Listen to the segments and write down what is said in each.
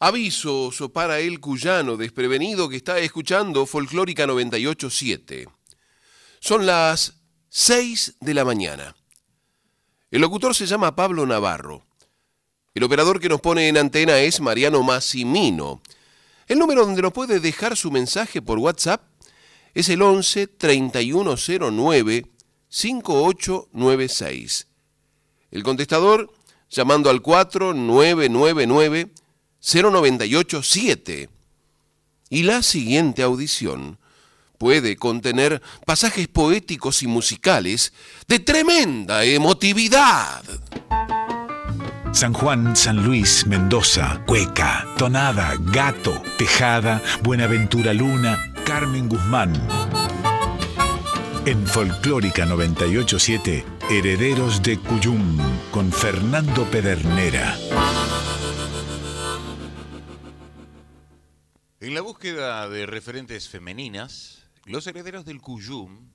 Avisos para el cuyano desprevenido que está escuchando Folclórica 987. Son las 6 de la mañana. El locutor se llama Pablo Navarro. El operador que nos pone en antena es Mariano Massimino. El número donde nos puede dejar su mensaje por WhatsApp es el 11 3109 5896. El contestador llamando al 4999 0987. Y la siguiente audición puede contener pasajes poéticos y musicales de tremenda emotividad. San Juan, San Luis, Mendoza, Cueca, Tonada, Gato, Tejada, Buenaventura Luna, Carmen Guzmán. En Folclórica 987, Herederos de Cuyum, con Fernando Pedernera. En la búsqueda de referentes femeninas, los herederos del Cuyum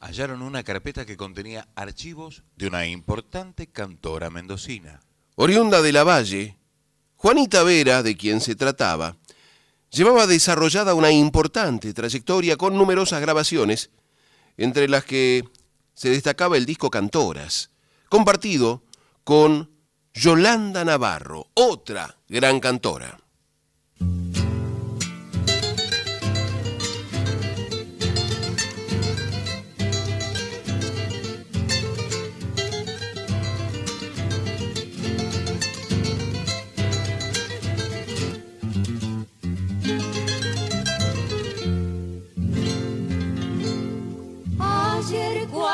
hallaron una carpeta que contenía archivos de una importante cantora mendocina. Oriunda de la Valle, Juanita Vera, de quien se trataba, llevaba desarrollada una importante trayectoria con numerosas grabaciones, entre las que se destacaba el disco Cantoras, compartido con Yolanda Navarro, otra gran cantora.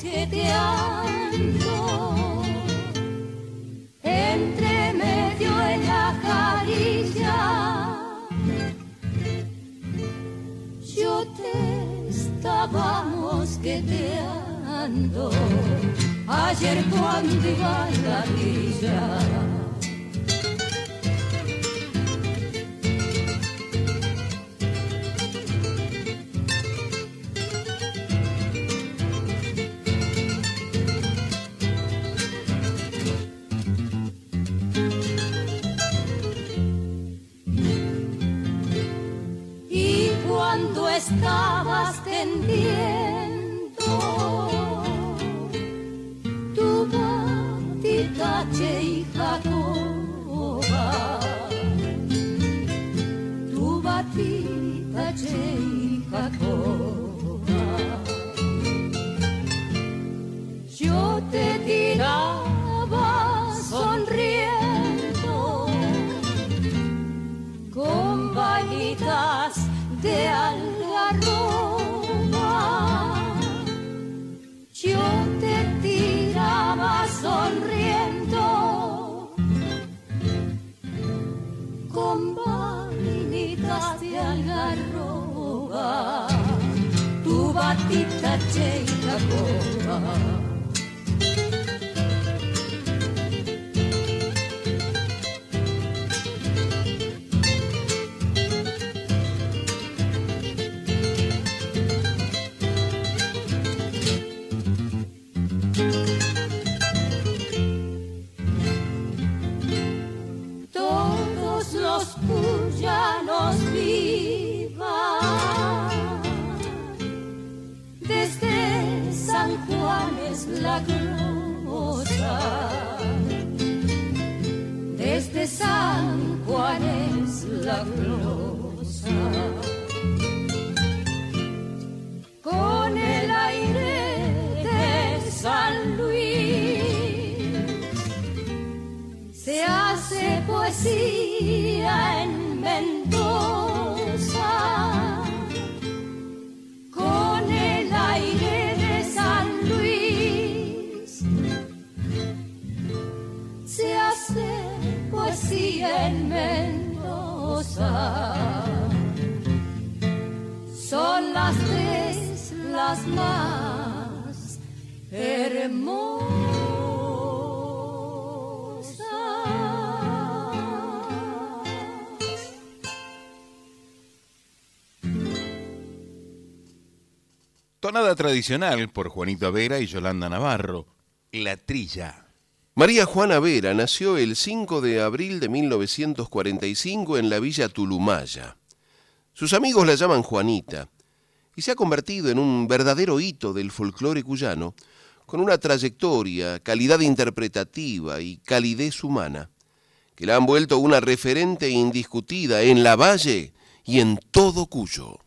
mosqueteando entre medio de la caricia. Yo te estaba mosqueteando. Ayer cuando iba a la villa estabas tendiendo tu batita y jacoba, tu batita y jacoba. Yo te tiraba sonriendo con vanitas de alma yo te tiraba sonriendo con balinitas de coba. Desde San Juan es la glosa. Con el aire de San Luis se hace poesía más hermosas. Tonada tradicional por Juanito Vera y Yolanda Navarro. La trilla. María Juana Vera nació el 5 de abril de 1945 en la villa Tulumaya. Sus amigos la llaman Juanita y se ha convertido en un verdadero hito del folclore cuyano con una trayectoria, calidad interpretativa y calidez humana que la han vuelto una referente indiscutida en la Valle y en todo Cuyo.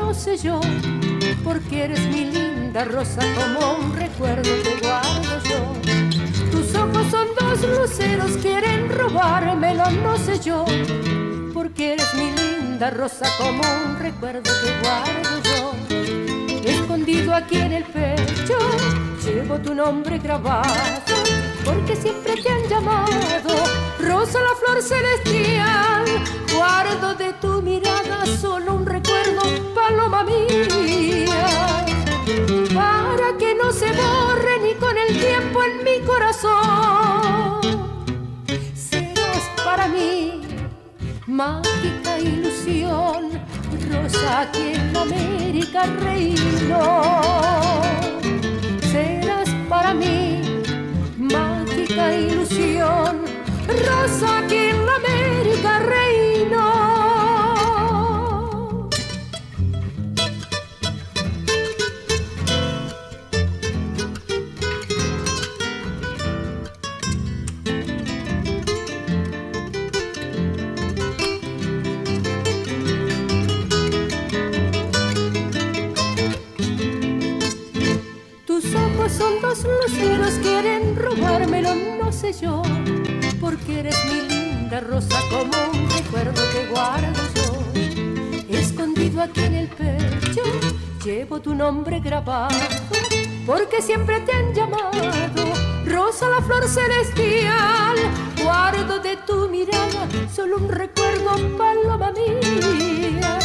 No sé yo. Porque eres mi linda rosa, como un recuerdo que guardo yo. Tus ojos son dos luceros, quieren robármelo, no sé yo. Porque eres mi linda rosa, como un recuerdo que guardo yo. Escondido aquí en el pecho, llevo tu nombre grabado. Porque siempre te han llamado Rosa la flor celestial. Guardo de tu mirada solo un recuerdo, paloma mía. Para que no se borre ni con el tiempo en mi corazón. Serás para mí mágica ilusión, rosa aquí en América reino. Serás para mí mágica ilusión, rosa aquí en la América reino. Tus ojos son dos luceros, quieren robármelo, no sé yo. Porque eres mi linda rosa, como un recuerdo que guardo yo. Escondido aquí en el pecho, llevo tu nombre grabado. Porque siempre te han llamado Rosa la flor celestial. Guardo de tu mirada solo un recuerdo, paloma mía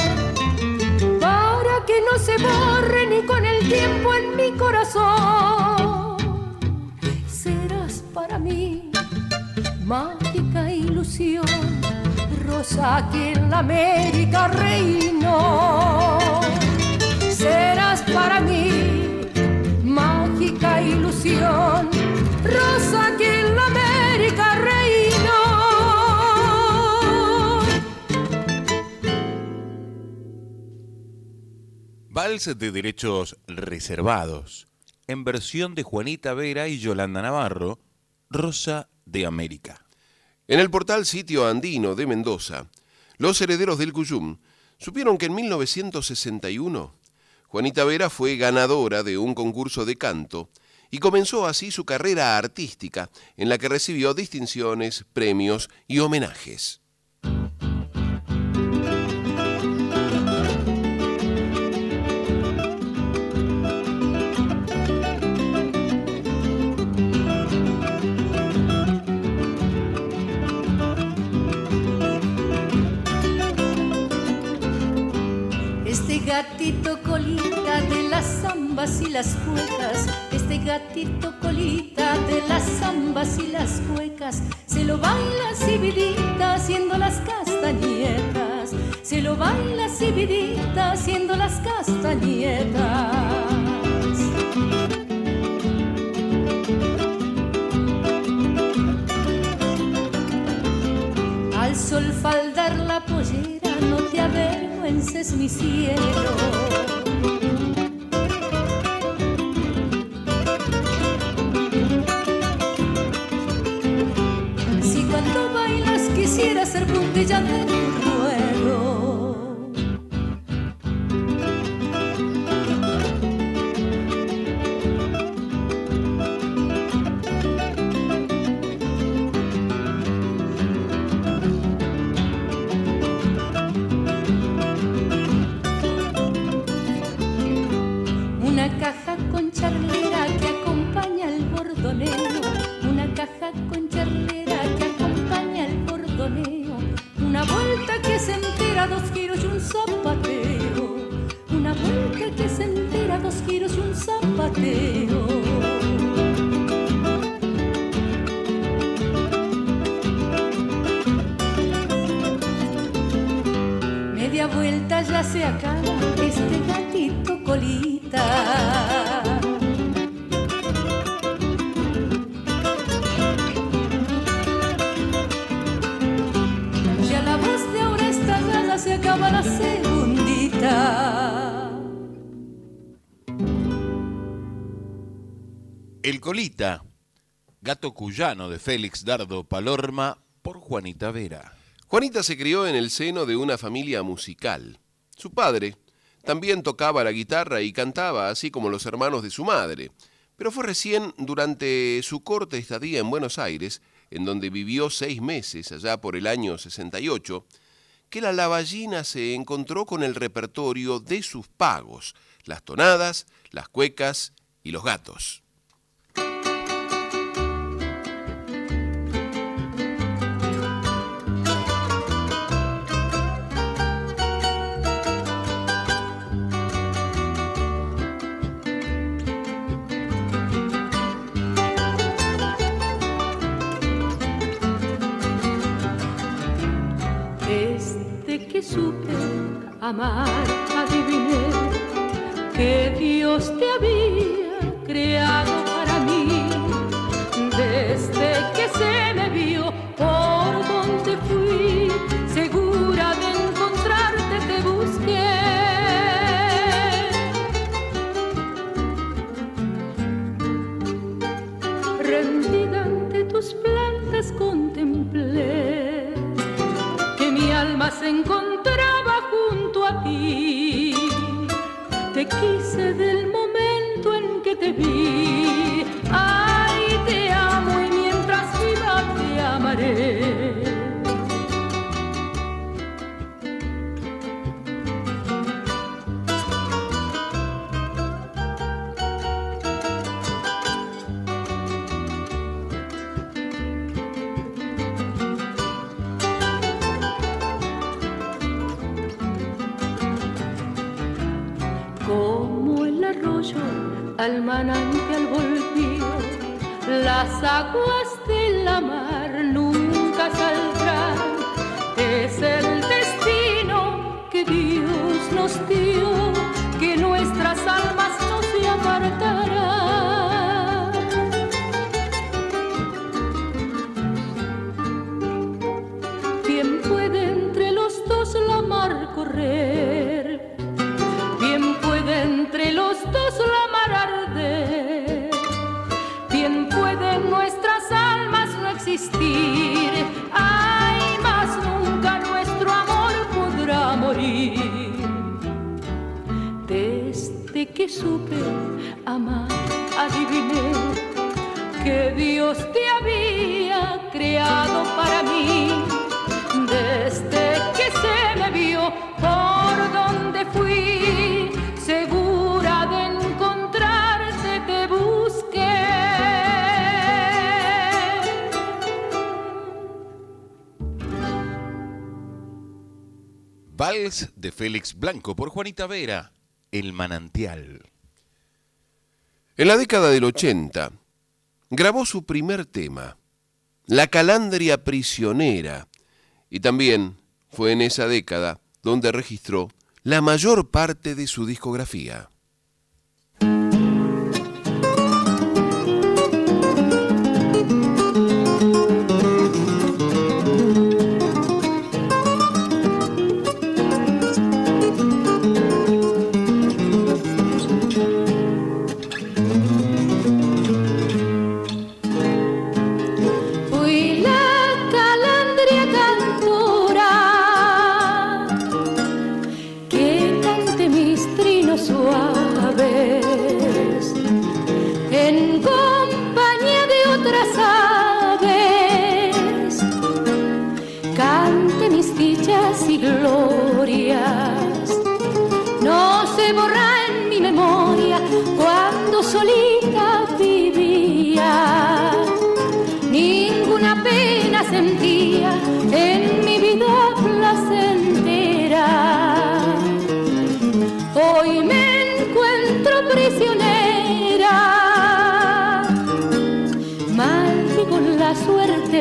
para que no se borre ni con el tiempo en mi corazón. Para mí mágica ilusión, rosa aquí en la América reino. Serás para mí mágica ilusión, rosa aquí en la América reino. Vals de derechos reservados. En versión de Juanita Vera y Yolanda Navarro. Rosa de América. En el portal Sitio Andino de Mendoza, los herederos del Cuyum supieron que en 1961 Juanita Vera fue ganadora de un concurso de canto y comenzó así su carrera artística en la que recibió distinciones, premios y homenajes. Gatito colita de las zambas y las cuecas, este gatito colita de las zambas y las cuecas, se lo baila Sibidita haciendo las castañetas, se lo baila Sibidita haciendo las castañetas. Al sol faldar la pollera, avergüences, mi cielo. Si cuando bailas quisiera ser puntilla charlera que acompaña el bordoneo, una caja con charlera que acompaña el bordoneo, una vuelta que se entera dos giros y un zapateo, una vuelta que se entera dos giros y un zapateo. Media vuelta ya se acaba este gatito colita. El Colita, gato cuyano de Félix Dardo Palorma por Juanita Vera. Juanita se crió en el seno de una familia musical. Su padre también tocaba la guitarra y cantaba, así como los hermanos de su madre. Pero fue recién durante su corta estadía en Buenos Aires, en donde vivió seis meses, allá por el año 68, que la lavallina se encontró con el repertorio de sus pagos, las tonadas, las cuecas y los gatos. Supe amar, adiviné que Dios te había creado para mí. Desde que se me vio por donde fui, segura de encontrarte te busqué. Rendida ante tus plantas contemplé que mi alma se a Te quise del momento en que te vi. Al manantial volvió. Las aguas supe amar, adiviné que Dios te había creado para mí. Desde que se me vio por donde fui, segura de encontrarte te busqué. Vals de Félix Blanco por Juanita Vera, El Manantial. En la década del 80, grabó su primer tema, La Calandria Prisionera, y también fue en esa década donde registró la mayor parte de su discografía.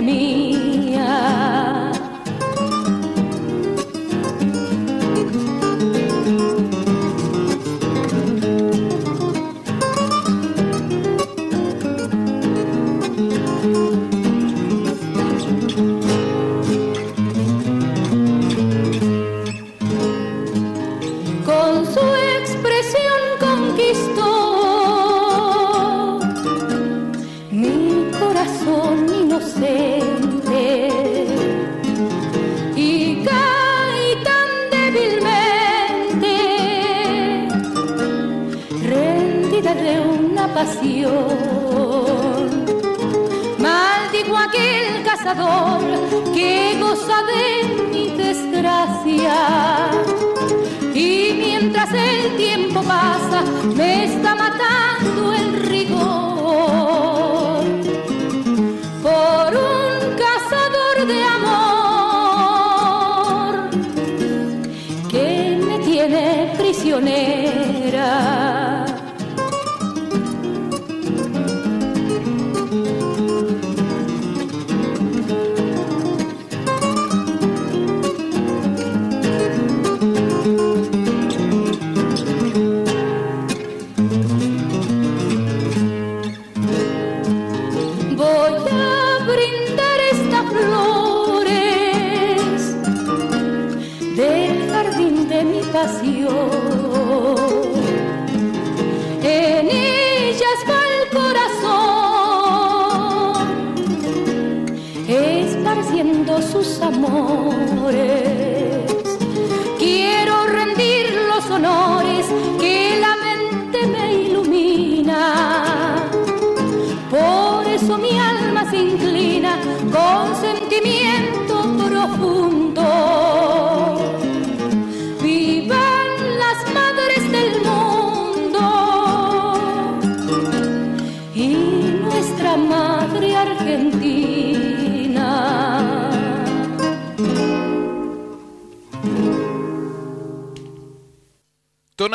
Suerte me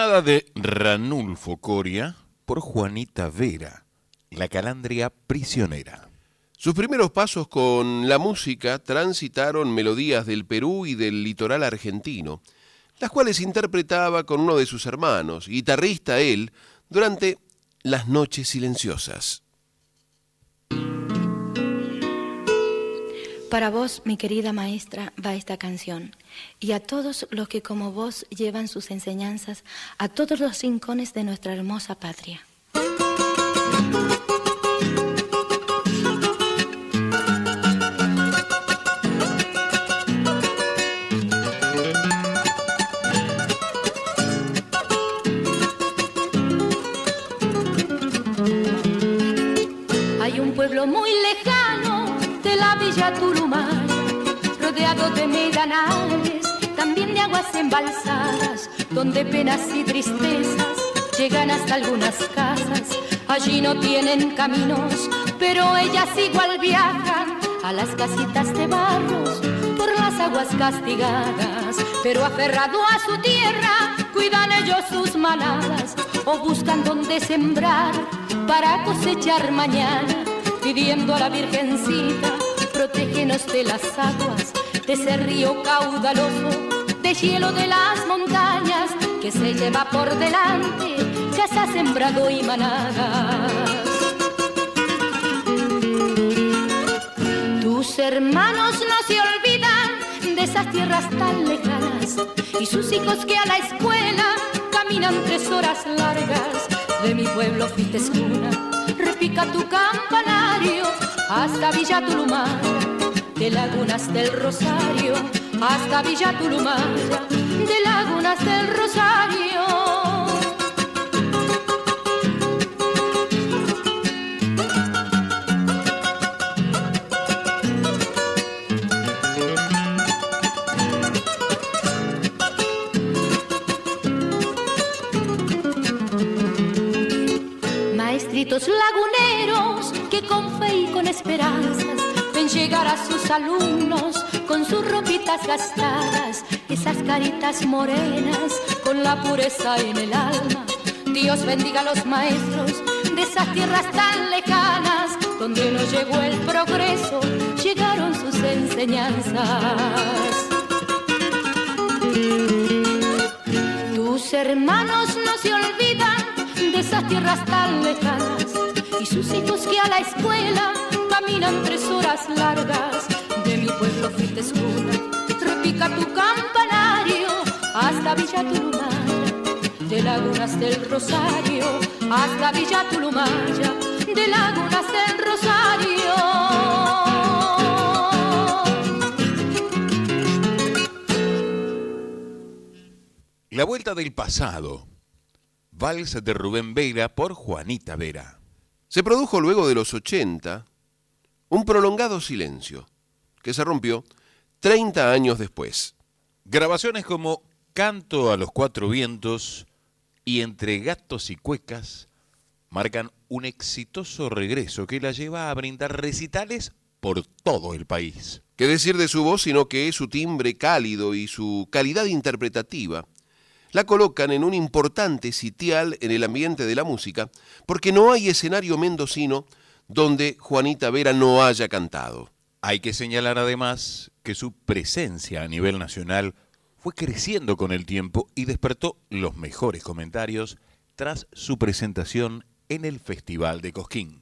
De Ranulfo Coria por Juanita Vera, la calandria prisionera. Sus primeros pasos con la música transitaron melodías del Perú y del litoral argentino, las cuales interpretaba con uno de sus hermanos, guitarrista él, durante las noches silenciosas. Para vos, mi querida maestra, va esta canción, y a todos los que como vos llevan sus enseñanzas a todos los rincones de nuestra hermosa patria. Hay un pueblo muy lejano de la villa Turumay, rodeado de medanales, también de aguas embalsadas, donde penas y tristezas llegan hasta algunas casas. Allí no tienen caminos, pero ellas igual viajan a las casitas de barros por las aguas castigadas, pero aferrado a su tierra, cuidan ellos sus manadas o buscan donde sembrar para cosechar mañana, pidiendo a la Virgencita, protégenos de las aguas, de ese río caudaloso, de hielo de las montañas, que se lleva por delante, ha sembrado y manadas. Tus hermanos no se olvidan de esas tierras tan lejanas y sus hijos que a la escuela caminan tres horas largas. De mi pueblo fuiste cuna, repica tu campanario hasta Villa Tulumaya, de Lagunas del Rosario hasta Villa Tulumaya, de Lagunas del Rosario. Sus alumnos con sus ropitas gastadas, esas caritas morenas con la pureza en el alma. Dios bendiga a los maestros de esas tierras tan lejanas donde no llegó el progreso, llegaron sus enseñanzas. Tus hermanos no se olvidan de esas tierras tan lejanas y sus hijos que a la escuela caminan tres horas largas. De mi pueblo fuiste escuela, repica tu campanario hasta Villa Turumaya, de Lagunas del Rosario hasta Villa Tulumaya, de Lagunas del Rosario. La Vuelta del Pasado. Vals de Rubén Vera por Juanita Vera. Se produjo luego de los 80 un prolongado silencio que se rompió 30 años después. Grabaciones como Canto a los Cuatro Vientos y Entre Gatos y Cuecas marcan un exitoso regreso que la lleva a brindar recitales por todo el país. ¿Qué decir de su voz sino que su timbre cálido y su calidad interpretativa la colocan en un importante sitial en el ambiente de la música, porque no hay escenario mendocino donde Juanita Vera no haya cantado. Hay que señalar además que su presencia a nivel nacional fue creciendo con el tiempo y despertó los mejores comentarios tras su presentación en el Festival de Cosquín.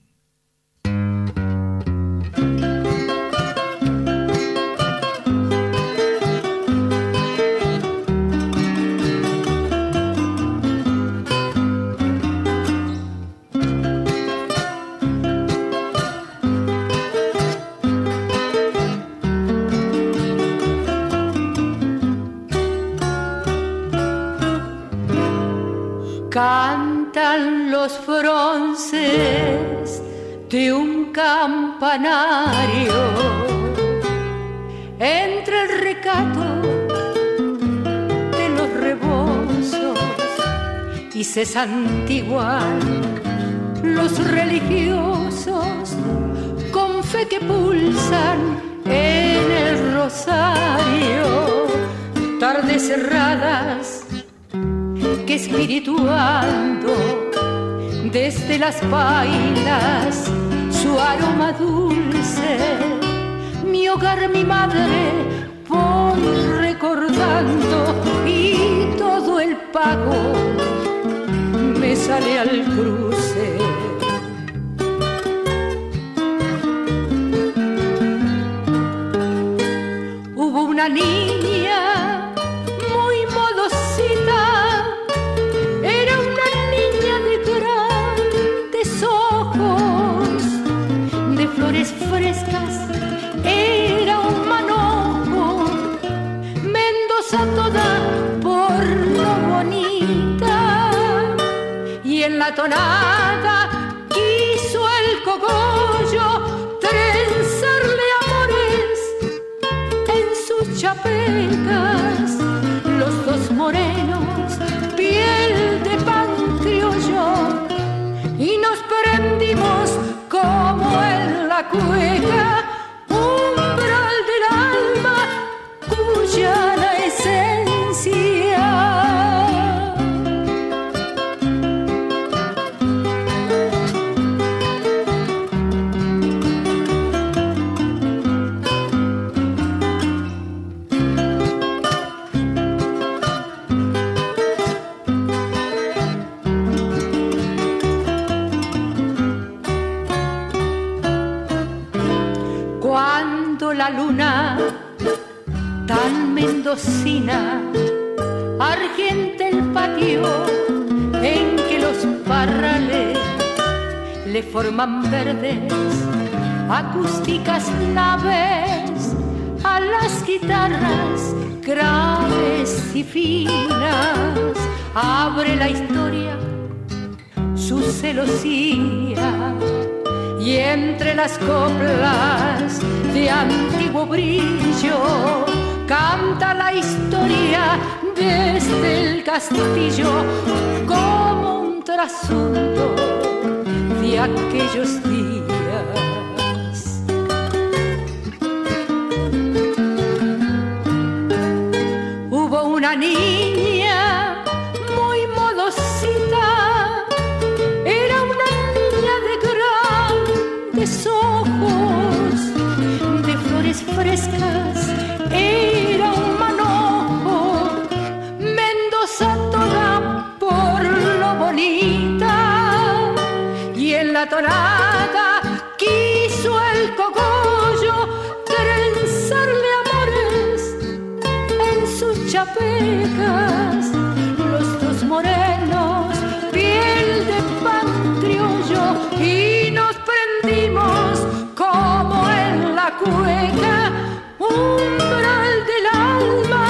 Cantan los fronces de un campanario. Entre el recato de los rebozos y se santiguan los religiosos con fe que pulsan en el rosario, tardes cerradas que espirituando desde las bailas su aroma dulce, mi hogar, mi madre, voy recordando y todo el pago me sale al cruce. Hubo una niña y en la tonada quiso el cogollo trenzarle amores en sus chapecas, los dos morenos, piel de pan criollo, y nos prendimos como en la cueca, tan mendocina argenta el patio en que los parrales le forman verdes acústicas naves a las guitarras graves y finas. Abre la historia su celosía y entre las coplas de antiguo brillo canta la historia desde el castillo como un trasunto aquellos días. Hubo una niña chapecas, los dos morenos, piel de pan criollo, y nos prendimos como en la cueca, umbral del alma,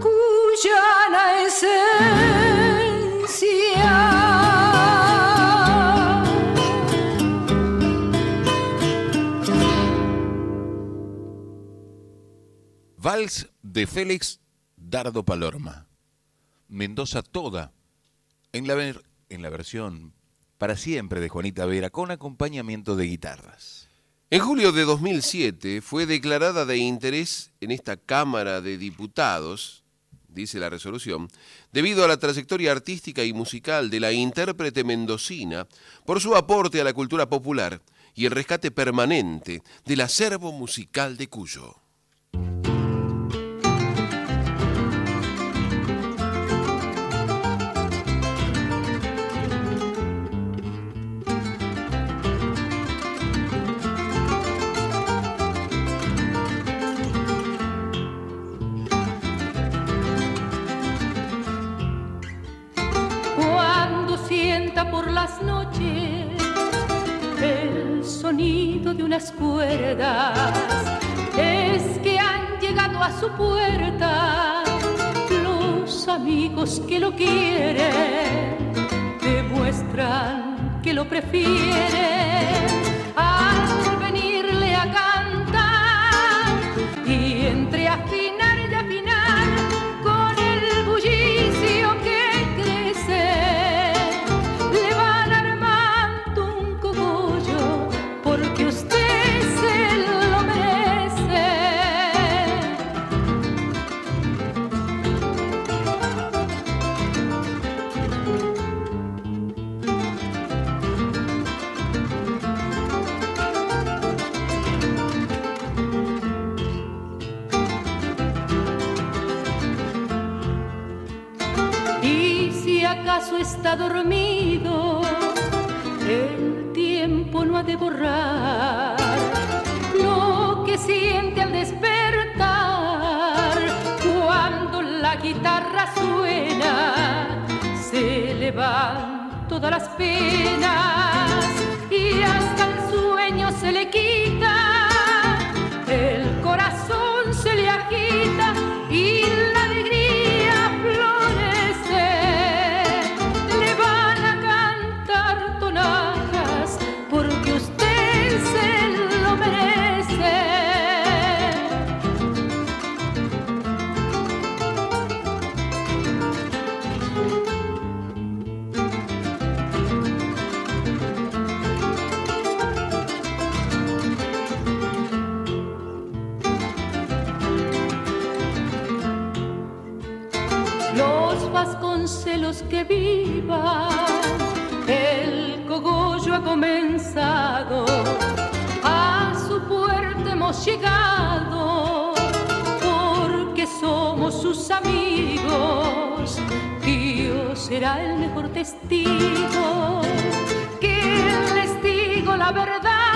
cuyana esencia. Vals de Félix Dardo Palorma. Mendoza toda. En la, versión para siempre de Juanita Vera con acompañamiento de guitarras. En julio de 2007 fue declarada de interés en esta Cámara de Diputados, dice la resolución, debido a la trayectoria artística y musical de la intérprete mendocina por su aporte a la cultura popular y el rescate permanente del acervo musical de Cuyo. Por las noches el sonido de unas cuerdas, es que han llegado a su puerta los amigos que lo quieren, demuestran que lo prefieren está dormido, el tiempo no ha de borrar lo que siente al despertar cuando la guitarra suena. Se le van todas las penas y hasta el sueño se le quita. Que vivan, el cogollo ha comenzado, a su puerta hemos llegado, porque somos sus amigos, Dios será el mejor testigo, que les digo la verdad,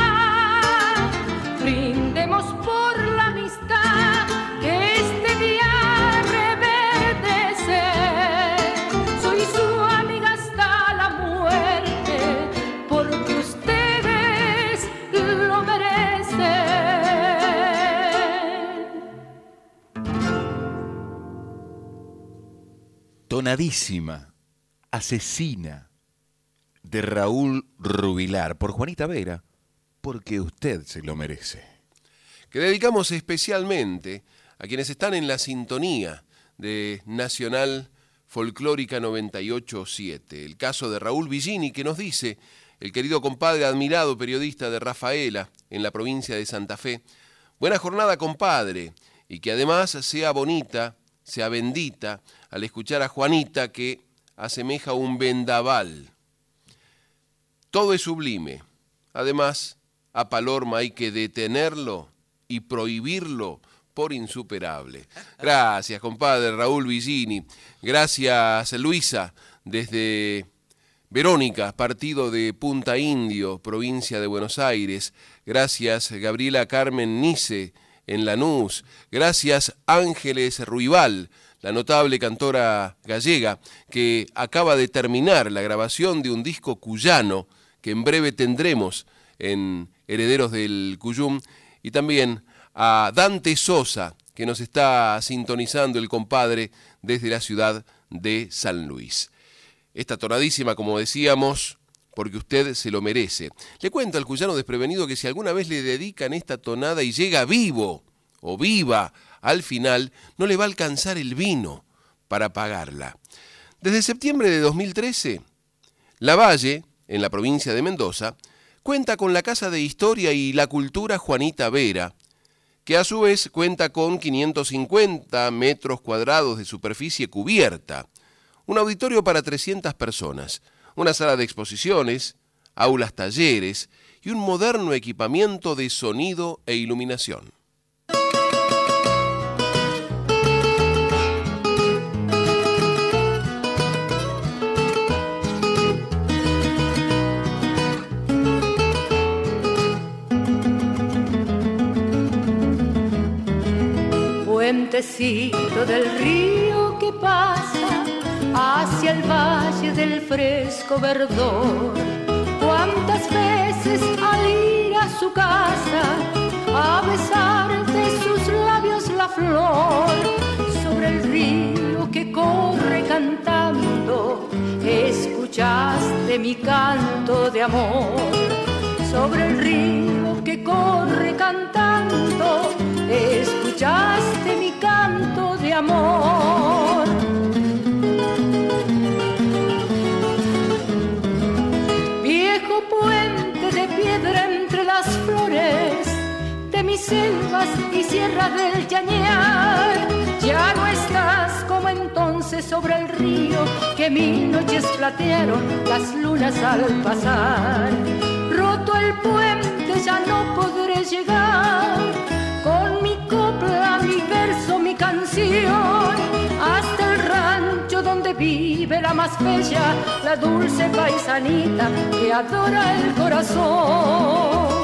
Tonadísima, asesina, de Raúl Rubilar, por Juanita Vera, porque usted se lo merece. que dedicamos especialmente a quienes están en la sintonía de Nacional Folclórica 987. El caso de Raúl Villini que nos dice el querido compadre admirado periodista de Rafaela en la provincia de Santa Fe. Buena jornada, compadre, y que además sea bonita, sea bendita, al escuchar a Juanita que asemeja un vendaval. Todo es sublime. Además, a Palorma hay que detenerlo y prohibirlo por insuperable. Gracias, compadre Raúl Villini. Gracias, Luisa, desde Verónica, partido de Punta Indio, provincia de Buenos Aires. Gracias, Gabriela Carmen Nice, en Lanús. Gracias, Ángeles Ruibal, la notable cantora gallega, que acaba de terminar la grabación de un disco cuyano que en breve tendremos en Herederos del Cuyum. Y también a Dante Sosa, que nos está sintonizando el compadre desde la ciudad de San Luis. Esta tonadísima, como decíamos, porque usted se lo merece. Le cuento al cuyano desprevenido que si alguna vez le dedican esta tonada y llega vivo o viva al final, no le va a alcanzar el vino para pagarla. Desde septiembre de 2013, La Valle, en la provincia de Mendoza, cuenta con la Casa de Historia y la Cultura Juanita Vera, que a su vez cuenta con 550 metros cuadrados de superficie cubierta, un auditorio para 300 personas, una sala de exposiciones, aulas talleres y un moderno equipamiento de sonido e iluminación. Puentecito del río que pasa hacia el valle del fresco verdor. Cuántas veces al ir a su casa a besar de sus labios la flor sobre el río que corre cantando, escuchaste mi canto de amor sobre el río que corre cantando escuchaste mi canto de amor. Viejo puente de piedra entre las flores de mis selvas y sierras del Yañar, ya no estás como entonces sobre el río que mil noches platearon las lunas al pasar. Roto el puente ya no podré llegar copla, mi verso, mi canción, hasta el rancho donde vive la más bella, la dulce paisanita que adora el corazón.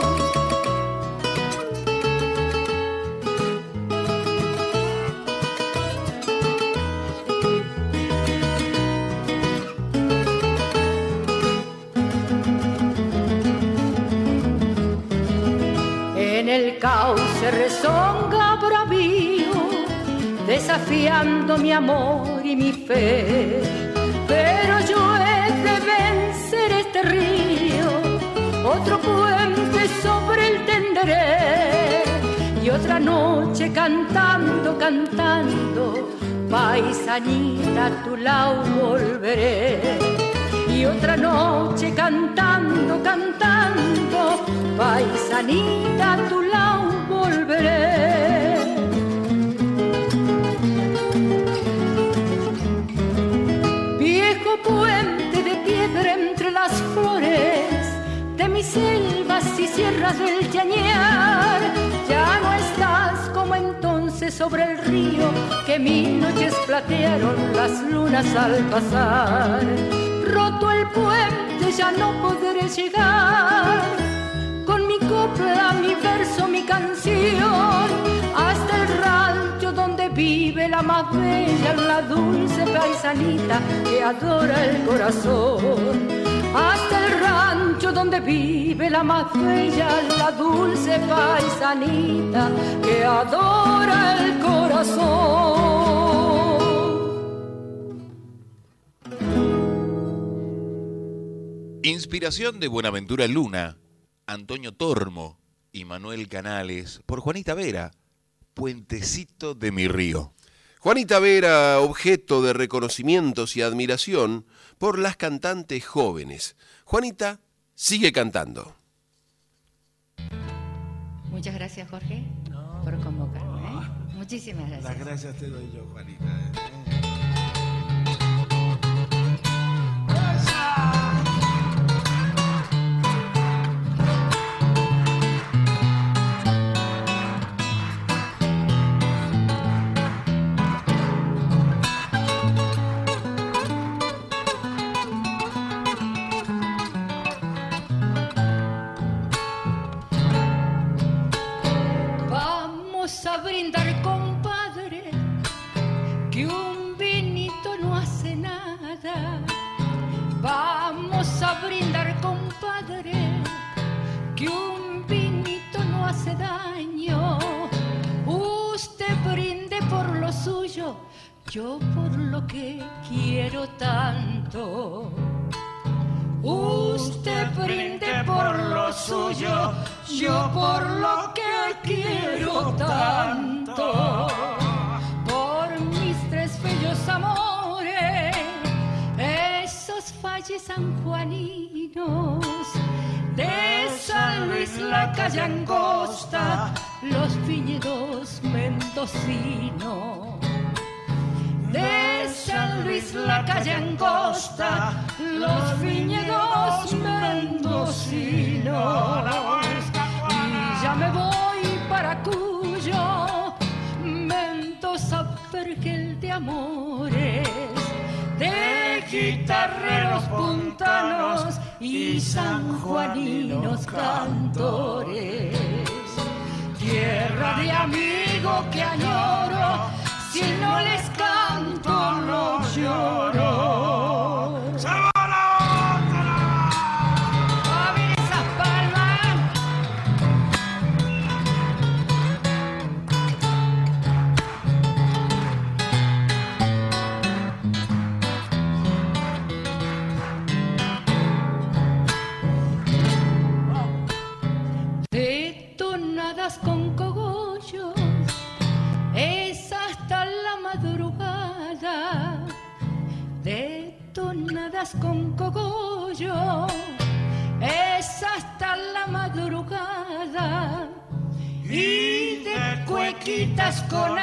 El cauce rezonga bravío, desafiando mi amor y mi fe. Pero yo he de vencer este río, otro puente sobre el tenderé, y otra noche cantando, cantando, paisanita a tu lado volveré y otra noche cantando, cantando, paisanita a tu lado volveré. Viejo puente de piedra entre las flores de mis selvas y sierras del Yañar, ya no estás como entonces sobre el río que mil noches platearon las lunas al pasar roto el puente ya no podré llegar. Con mi copla, mi verso, mi canción, hasta el rancho donde vive la más bella, la dulce paisanita que adora el corazón. Hasta el rancho donde vive la más bella, la dulce paisanita que adora el corazón. Inspiración de Buenaventura Luna, Antonio Tormo y Manuel Canales por Juanita Vera, Puentecito de mi río. Juanita Vera, objeto de reconocimientos y admiración por las cantantes jóvenes. Juanita sigue cantando. Muchas gracias, Jorge, por convocarme. ¿eh? Muchísimas gracias. Las gracias te doy yo, Juanita. ¿eh? Vamos a brindar, compadre, que un vinito no hace daño. Usted brinde por lo suyo, yo por lo que quiero tanto. Usted brinde por lo suyo, yo por lo que quiero tanto. Por mis tres bellos amores, esos falles sanjuaninos. De San Luis la calle angosta, los viñedos mendocinos de San Luis la calle angosta, los viñedos mendocinos. Y ya me voy para Cuyo, Mendoza, Vergel de amores, de guitarreros puntanos y sanjuaninos cantores tierra de amigo que añoro, si no les canto no lloro. Con cogollos, es hasta la madrugada. Detonadas con cogollo, es hasta la madrugada. Y de cuequitas con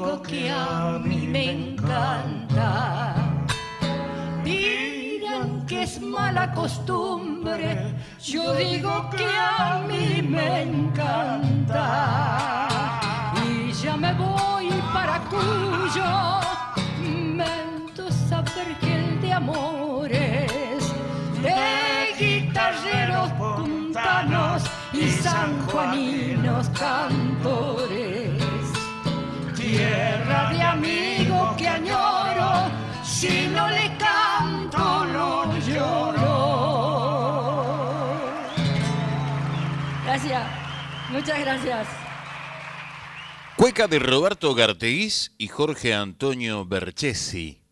digo que a mí me encanta. Dirán que es mala costumbre, yo digo que a mí me encanta. Y ya me voy para Cuyo, Mendoza, Vergel de amores, de guitarreros puntanos y sanjuaninos cantores tierra de amigo que añoro, si no le canto no lloro. Gracias, muchas gracias. Cueca de Roberto Garteguís y Jorge Antonio Berchesi.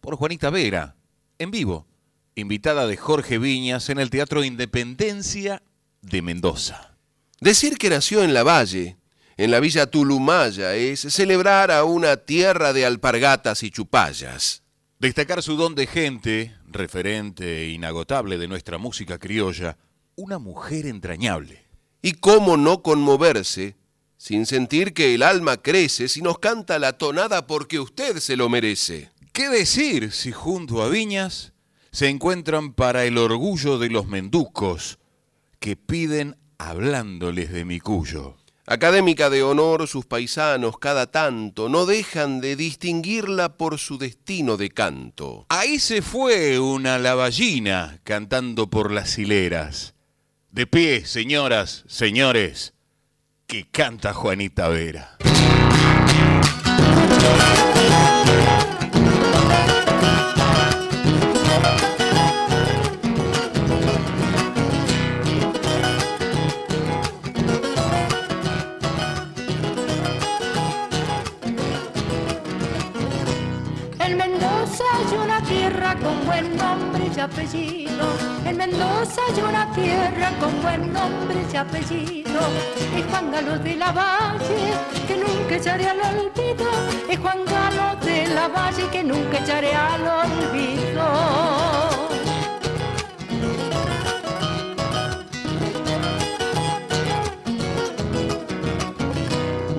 Por Juanita Vera, en vivo. Invitada de Jorge Viñas en el Teatro Independencia de Mendoza. Decir que nació en la Valle, en la villa Tulumaya, es celebrar a una tierra de alpargatas y chupallas. Destacar su don de gente, referente inagotable de nuestra música criolla, una mujer entrañable. Y cómo no conmoverse sin sentir que el alma crece si nos canta la tonada porque usted se lo merece. ¿Qué decir si junto a Viñas se encuentran para el orgullo de los menducos que piden hablándoles de mi cuyo? Académica de honor, sus paisanos cada tanto no dejan de distinguirla por su destino de canto. Ahí se fue una lavallina cantando por las hileras. De pie, señoras, señores, que canta Juanita Vera. Apellido. En Mendoza hay una tierra con buen nombre y apellido. Es Juan Galo de la Valle, que nunca echaré al olvido. Es Juan Galo de la Valle, que nunca echaré al olvido.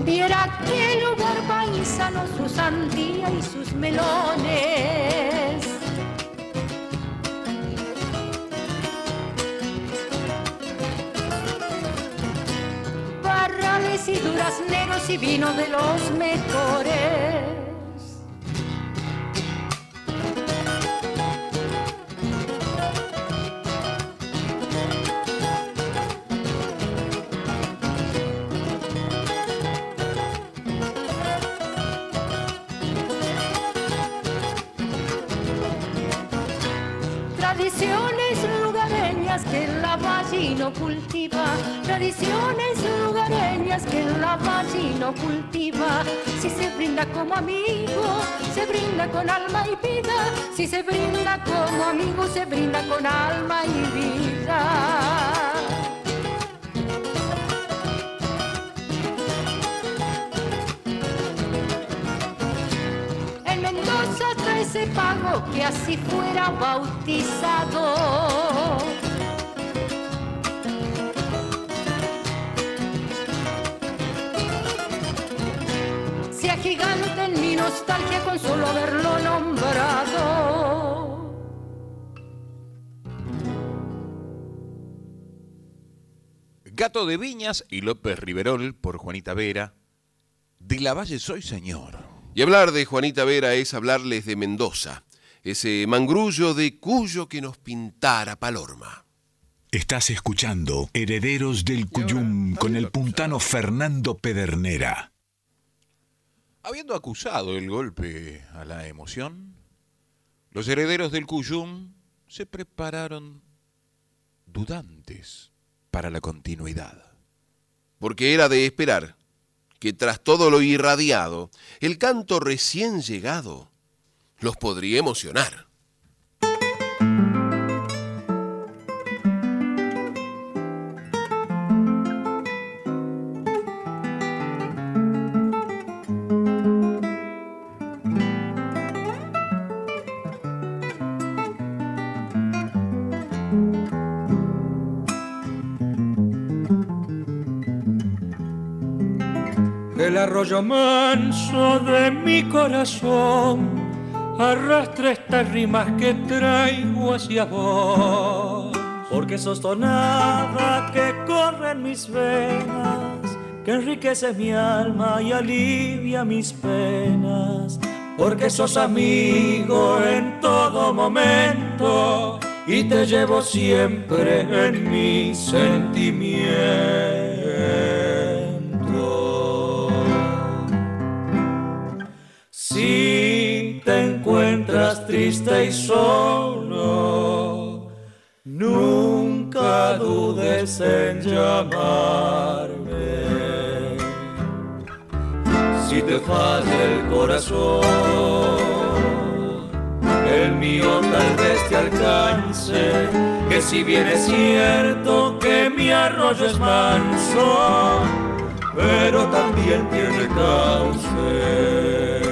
Viera qué lugar paisano, su sandía y sus melones. Y durazneros y vino de los mejores. No cultiva, tradiciones lugareñas que la valle no cultiva. Si se brinda como amigo, se brinda con alma y vida. Si se brinda como amigo, se brinda con alma y vida. En Mendoza está ese pago que así fuera bautizado. En mi nostalgia con solo haberlo nombrado. Gato de Viñas y López Riverol por Juanita Vera. De la Valle soy señor. Y hablar de Juanita Vera es hablarles de Mendoza, ese mangrullo de Cuyo que nos pintara Palorma. Estás escuchando Herederos del Cuyum con el puntano Fernando Pedernera. Habiendo acusado el golpe a la emoción, los herederos del Cuyum se prepararon dudantes para la continuidad. Porque era de esperar que tras todo lo irradiado, el canto recién llegado los podría emocionar. Arroyo manso de mi corazón arrastra estas rimas que traigo hacia vos. Porque sos tonada que corre en mis venas, que enriquece mi alma y alivia mis penas. Porque sos amigo en todo momento y te llevo siempre en mi sentimiento. Si te encuentras triste y solo, nunca dudes en llamarme. Si te falla el corazón, el mío tal vez te alcance. Que si bien es cierto que mi arroyo es manso, pero también tiene cauce.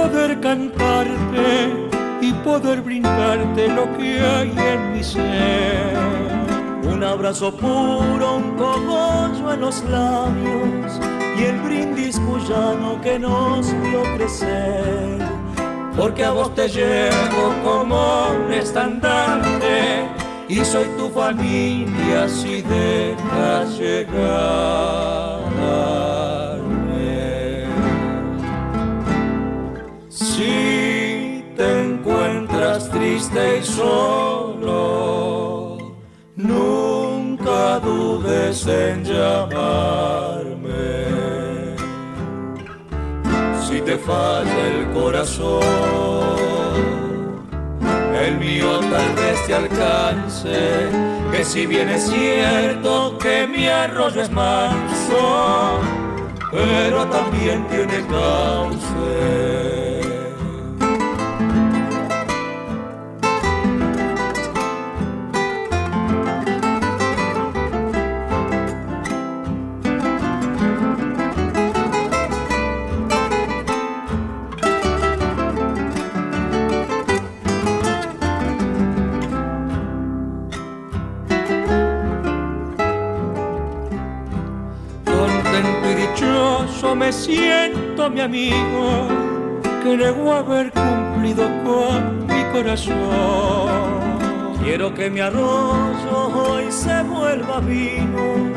Poder cantarte y poder brindarte lo que hay en mi ser. Un abrazo puro, un cogollo en los labios y el brindis cuyano que nos vio crecer. Porque a vos te llevo como un estandarte y soy tu familia si dejas llegarme. Triste y solo, no dudes en llamarme. Si te falta el corazón, el mío tal vez te alcance. Que si bien es cierto que mi arroyo es manso, pero también tiene cauce. Me siento mi amigo que negó haber cumplido con mi corazón. Quiero que mi arroyo hoy se vuelva vino,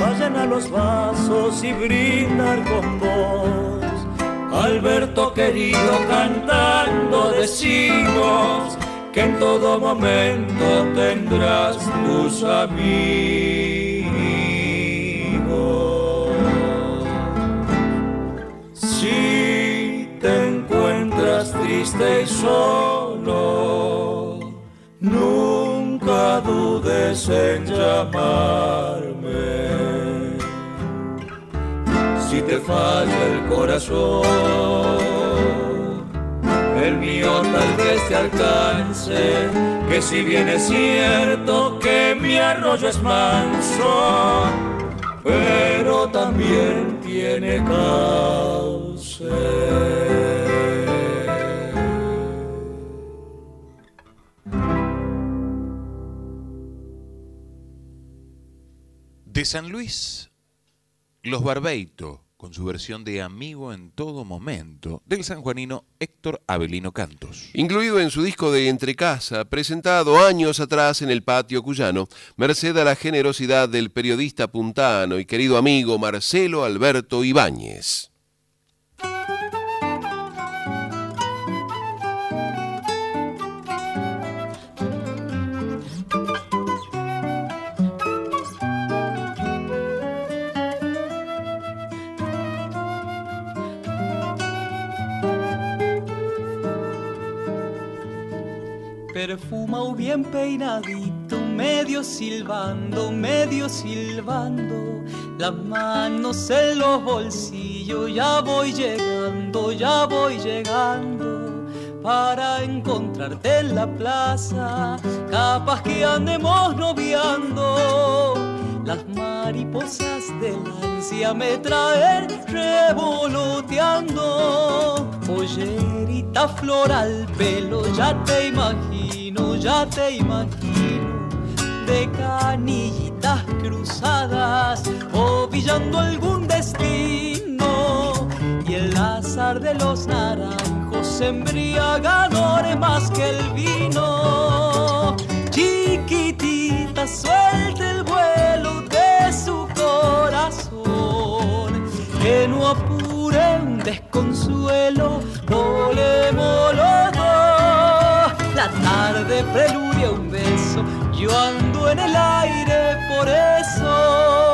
vayan a los vasos y brindar con vos. Alberto querido cantando decimos que en todo momento tendrás tus amigos. Triste y solo, nunca dudes en llamarme. Si te falla el corazón, el mío tal vez te alcance, que si bien es cierto que mi arroyo es manso, pero también tiene cauce. De San Luis, Los Barbeito, con su versión de Amigo en todo momento, del sanjuanino Héctor Avelino Cantos. Incluido en su disco de Entrecasa, presentado años atrás en el patio cuyano, merced a la generosidad del periodista puntano y querido amigo Marcelo Alberto Ibáñez. Perfumado bien peinadito, medio silbando, medio silbando, las manos en los bolsillos, ya voy llegando, ya voy llegando para encontrarte en la plaza, capaz que andemos noviando. Las mariposas de la ansia me traen revoloteando. Pollerita floral, pelo, ya te imagino, ya te imagino. De canillitas cruzadas, ovillando algún destino. Y el azar de los naranjos embriagadores más que el vino. Chiquitita, suelte apure un desconsuelo, volemos los. La tarde preludia un beso, yo ando en el aire por eso.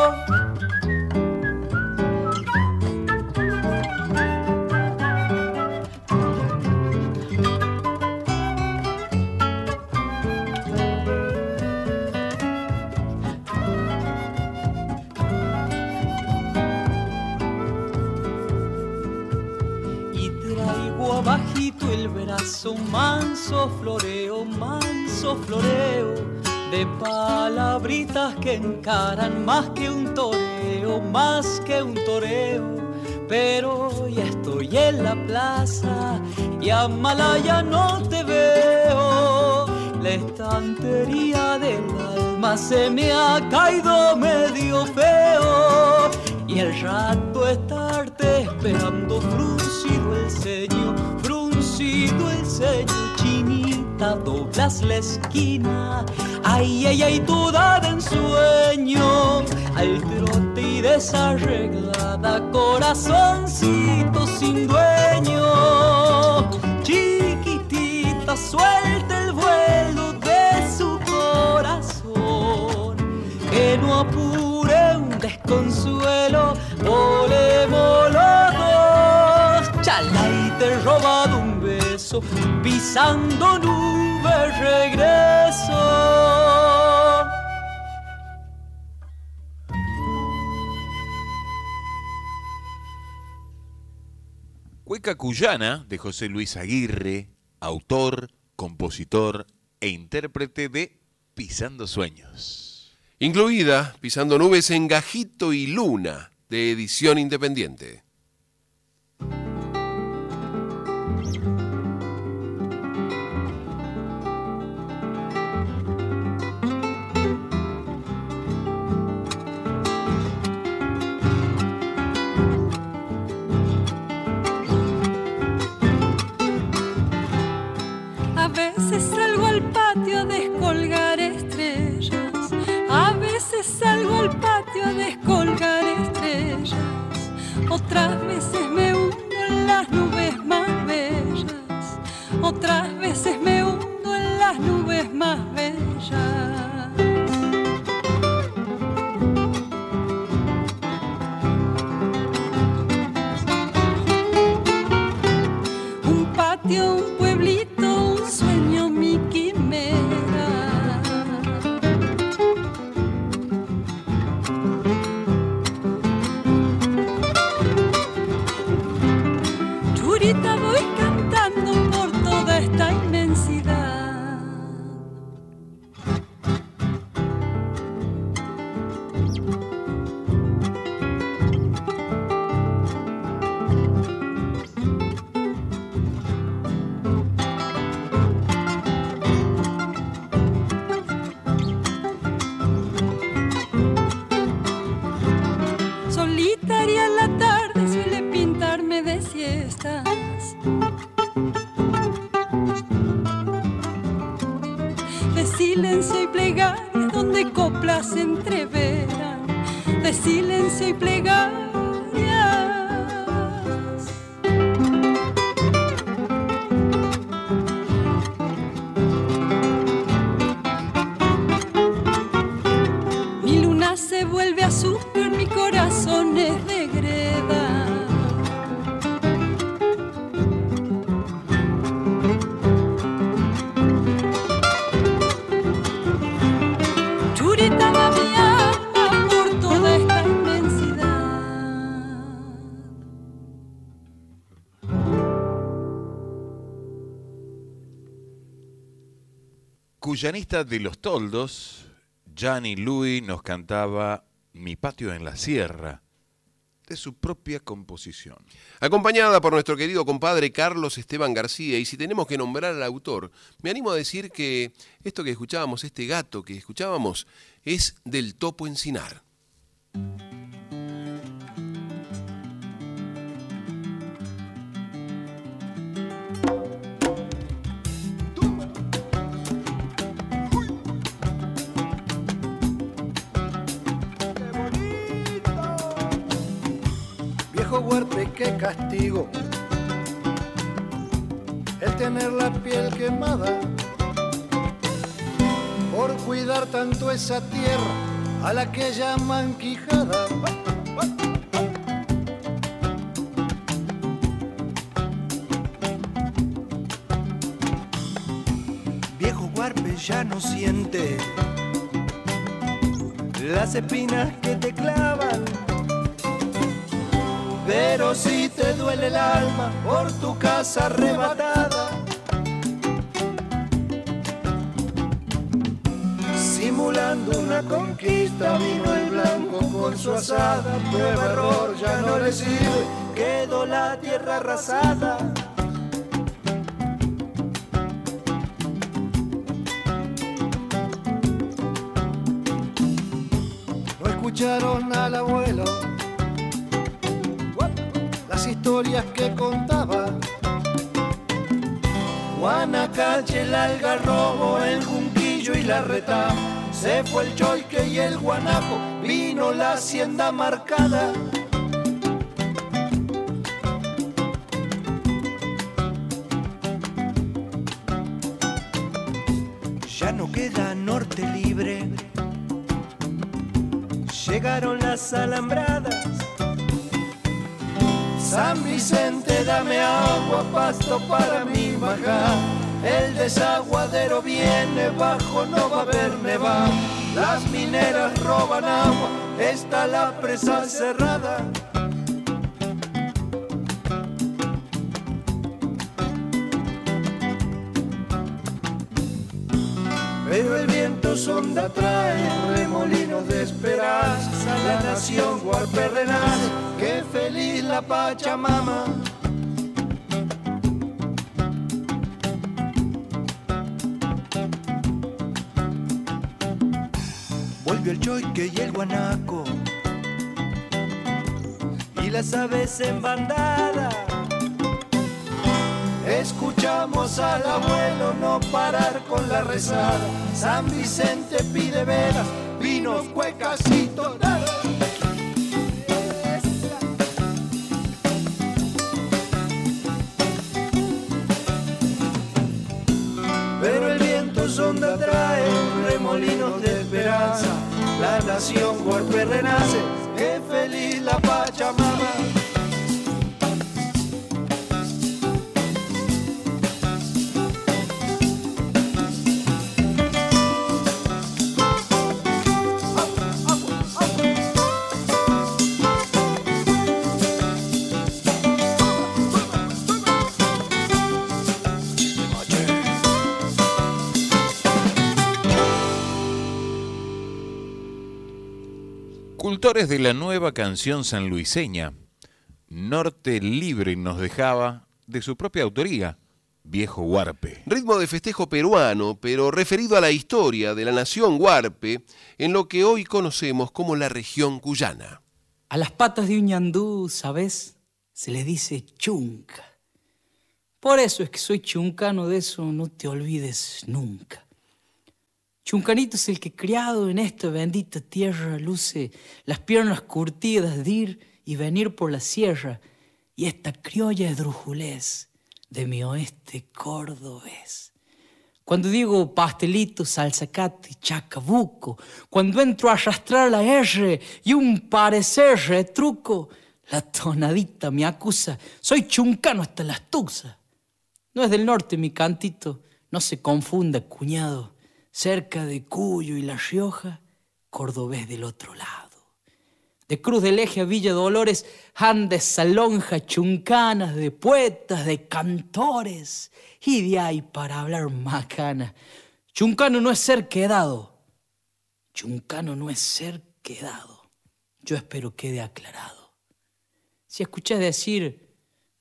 Manso floreo, manso floreo de palabritas que encaran más que un toreo, más que un toreo. Pero ya estoy en la plaza y a Malaya no te veo. La estantería del alma se me ha caído medio feo y el rato estarte esperando fruncido el ceño, fruncido el chinita, doblas la esquina. Ay, ay, ay, toda de ensueño, al trote y desarreglada, corazoncito sin dueño. Chiquitita, suelta el vuelo de su corazón, que no apure un desconsuelo, volemos los dos. Y te roba regreso, pisando nubes regreso. Cueca Cuyana de José Luis Aguirre, autor, compositor e intérprete de Pisando Sueños. Incluida Pisando Nubes en Gajito y Luna, de edición independiente. Otras veces me hundo en las nubes más bellas. Otras veces me hundo en las nubes más bellas. Un Cuyanista de los Toldos, Gianni Louis nos cantaba Mi patio en la sierra, de su propia composición. Acompañada por nuestro querido compadre Carlos Esteban García, y si tenemos que nombrar al autor, me animo a decir que esto que escuchábamos, este gato que escuchábamos, es del Topo Encinar. Viejo huerpe, qué castigo. El tener la piel quemada. Por cuidar tanto esa tierra a la que llaman quijada. Viejo huarpe ya no siente las espinas que te clavan pero si te duele el alma por tu casa arrebatada, simulando una conquista, vino el blanco con su asada, prueba error, ya no le sirve, quedó la tierra arrasada. Algarrobo, el junquillo y la retama. Se fue el choique y el guanaco, vino la hacienda marcada. Ya no queda norte libre. Llegaron las alambradas San Vicente, dame agua, pasto para mi bajar. El desaguadero viene bajo, no va a haber neva. Las mineras roban agua, está la presa cerrada. Pero el viento sonda trae remolinos de esperanza, la nación golpe renace, qué feliz la Pachamama. El choique y el guanaco y las aves en bandada. Escuchamos al abuelo no parar con la rezada. San Vicente pide velas, vinos, cuecas y tonadas. Pero el viento sonda trae remolinos de esperanza. La nación golpe renace, qué feliz la Pachamama. Cultores de la nueva canción sanluiseña, Norte Libre nos dejaba de su propia autoría, Viejo Huarpe. Ritmo de festejo peruano, pero referido a la historia de la nación Huarpe en lo que hoy conocemos como la región cuyana. A las patas de un ñandú, ¿sabes? Se le dice chunca. Por eso es que soy chuncano, de eso no te olvides nunca. Chuncanito es el que criado en esta bendita tierra luce las piernas curtidas de ir y venir por la sierra y esta criolla drujulés de mi oeste cordobés. Cuando digo pastelito, salsacate, chacabuco, cuando entro a arrastrar la R y un parecer retruco, la tonadita me acusa, soy chuncano hasta las tuxas. No es del norte mi cantito, no se confunda, cuñado cerca de Cuyo y La Rioja, cordobés del otro lado. De Cruz del Eje a Villa Dolores, Andes, Salonja, chuncanas, de poetas, de cantores, y de ahí para hablar macana. Chuncano no es ser quedado, chuncano no es ser quedado. Yo espero quede aclarado. Si escuché decir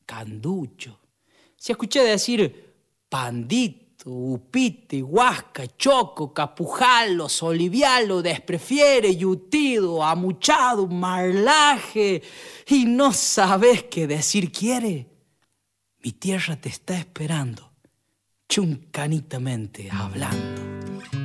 canducho, si escuché decir pandito, Upite, Huasca, Choco, Capujalo, Solivialo, Desprefiere, Yutido, Amuchado, Marlaje, y no sabes qué decir quiere. Mi tierra te está esperando, chuncanitamente hablando.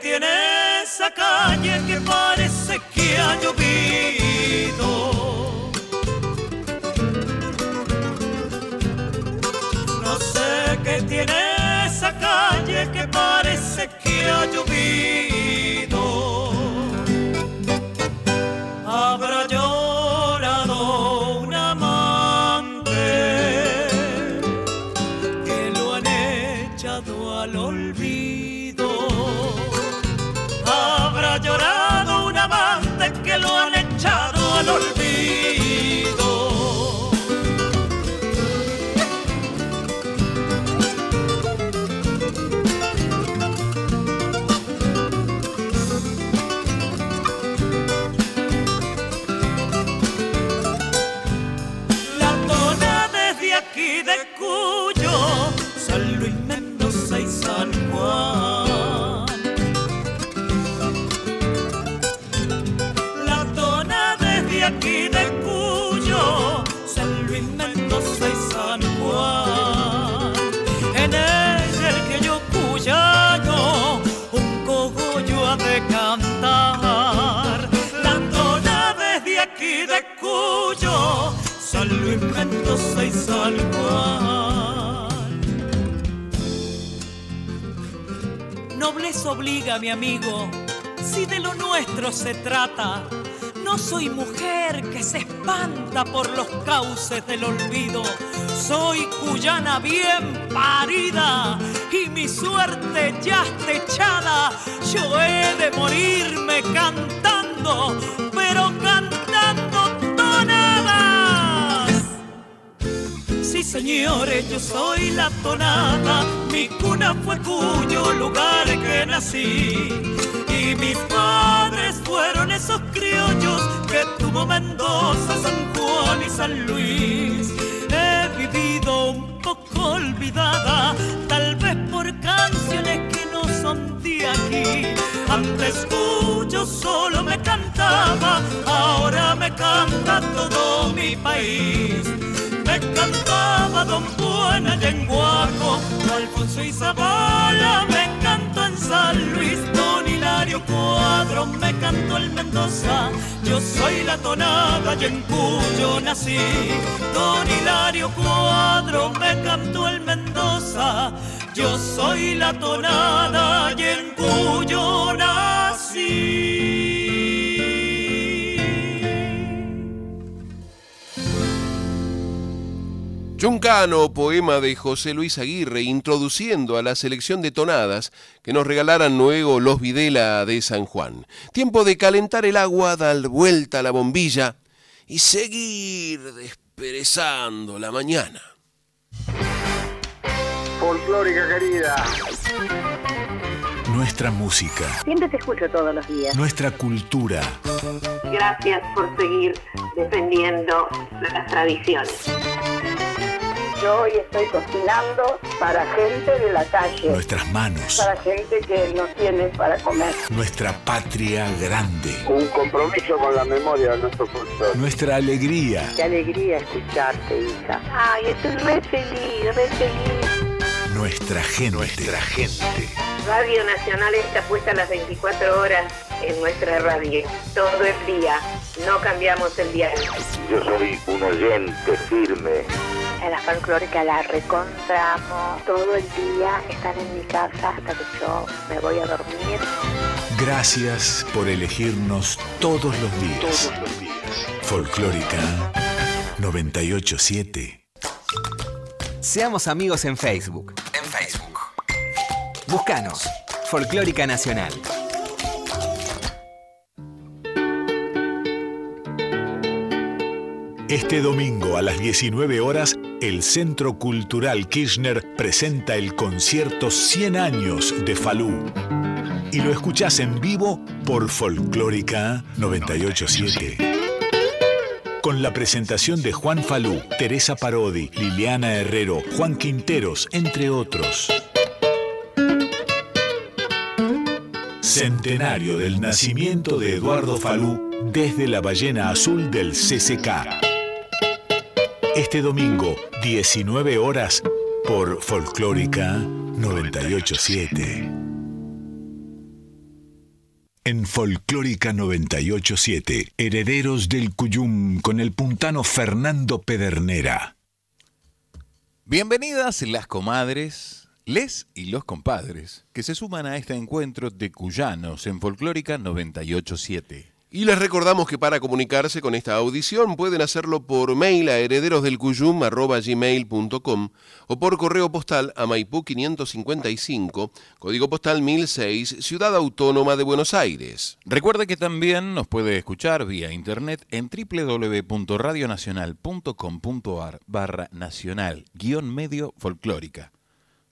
Tiene esa calle que parece que ha llovido. No sé qué tiene esa calle que parece que ha llovido. Mendoza y obliga, mi amigo, si de lo nuestro se trata. No soy mujer que se espanta por los cauces del olvido. Soy cuyana bien parida y mi suerte ya está echada. Yo he de morirme cantando señores, yo soy la tonada. Mi cuna fue cuyo lugar que nací. Y mis padres fueron esos criollos que tuvo Mendoza, San Juan y San Luis. He vivido un poco olvidada, tal vez por canciones que no son de aquí. Antes cuyo solo me cantaba, ahora me canta todo mi país. Me cantaba Don Buena y en Guaco, Alfonso y Zabala, me cantó en San Luis, Don Hilario Cuadro, me cantó el Mendoza, yo soy la tonada y en Cuyo nací. Don Hilario Cuadro, me cantó el Mendoza, yo soy la tonada y en Cuyo nací. Chuncano, poema de José Luis Aguirre, introduciendo a la selección de tonadas que nos regalaran luego los Videla de San Juan. Tiempo de calentar el agua, dar vuelta a la bombilla y seguir desperezando la mañana. Folclórica querida. Nuestra música, Siempre te escucho todos los días. nuestra cultura, Gracias por seguir defendiendo las tradiciones. Yo hoy estoy cocinando para gente de la calle, nuestras manos, para gente que no tiene para comer. nuestra patria grande, Un compromiso con la memoria de nuestro folclore. nuestra alegría, Qué alegría escucharte, hija. Ay, estoy re feliz, re feliz. nuestra gente, nuestra gente. Radio Nacional está puesta las 24 horas en nuestra radio, todo el día. No cambiamos el diario. Yo soy un oyente firme. En la folclórica la recontramos todo el día, están en mi casa hasta que yo me voy a dormir. Gracias por elegirnos todos los días. Folclórica 987. Seamos amigos en Facebook. En Facebook. Búscanos. Folclórica Nacional. Este domingo a las 19 horas, el Centro Cultural Kirchner presenta el concierto 100 años de Falú. Y lo escuchás en vivo por Folclórica 987. Con la presentación de Juan Falú, Teresa Parodi, Liliana Herrero, Juan Quinteros, entre otros. Centenario del nacimiento de Eduardo Falú desde la ballena azul del CCK. Este domingo, 19 horas, por Folclórica 987. En Folclórica 987, Herederos del Cuyum con el puntano Fernando Pedernera. Bienvenidas las comadres, les y los compadres que se suman a este encuentro de cuyanos en Folclórica 987. Y les recordamos que para comunicarse con esta audición pueden hacerlo por mail a herederosdelcuyum.com o por correo postal a Maipú 555, código postal 1006, Ciudad Autónoma de Buenos Aires. Recuerde que también nos puede escuchar vía internet en www.radionacional.com.ar barra nacional guion medio folclórica.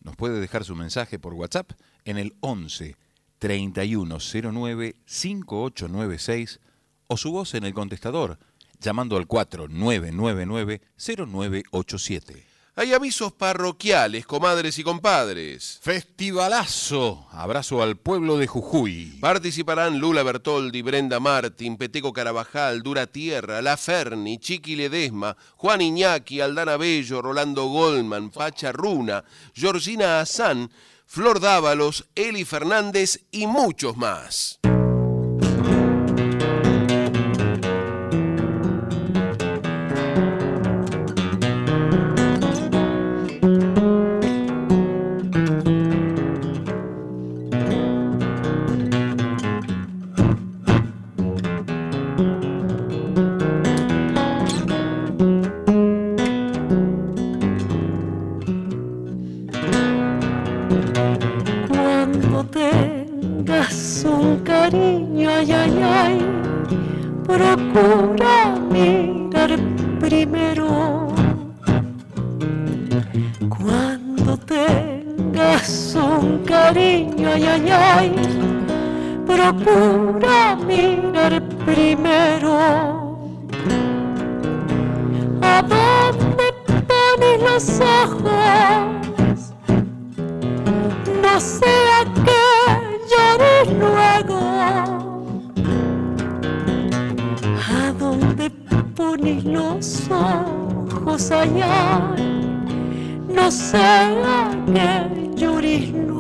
Nos puede dejar su mensaje por WhatsApp en el 11 3109 5896 o su voz en el contestador llamando al 4999 0987. Hay avisos parroquiales, comadres y compadres. Festivalazo. Abrazo al pueblo de Jujuy. Participarán Lula Bertoldi, Brenda Martín, Peteco Carabajal, Dura Tierra, La Ferni, Chiqui Ledesma, Juan Iñaki, Aldana Bello, Rolando Goldman, Pacha Runa, Georgina Azán, Flor Dávalos, Eli Fernández y muchos más. Procura mirar primero. ¿A dónde pones los ojos? no sea que llores luego. ¿A dónde pones los ojos allá? No sea que llores luego.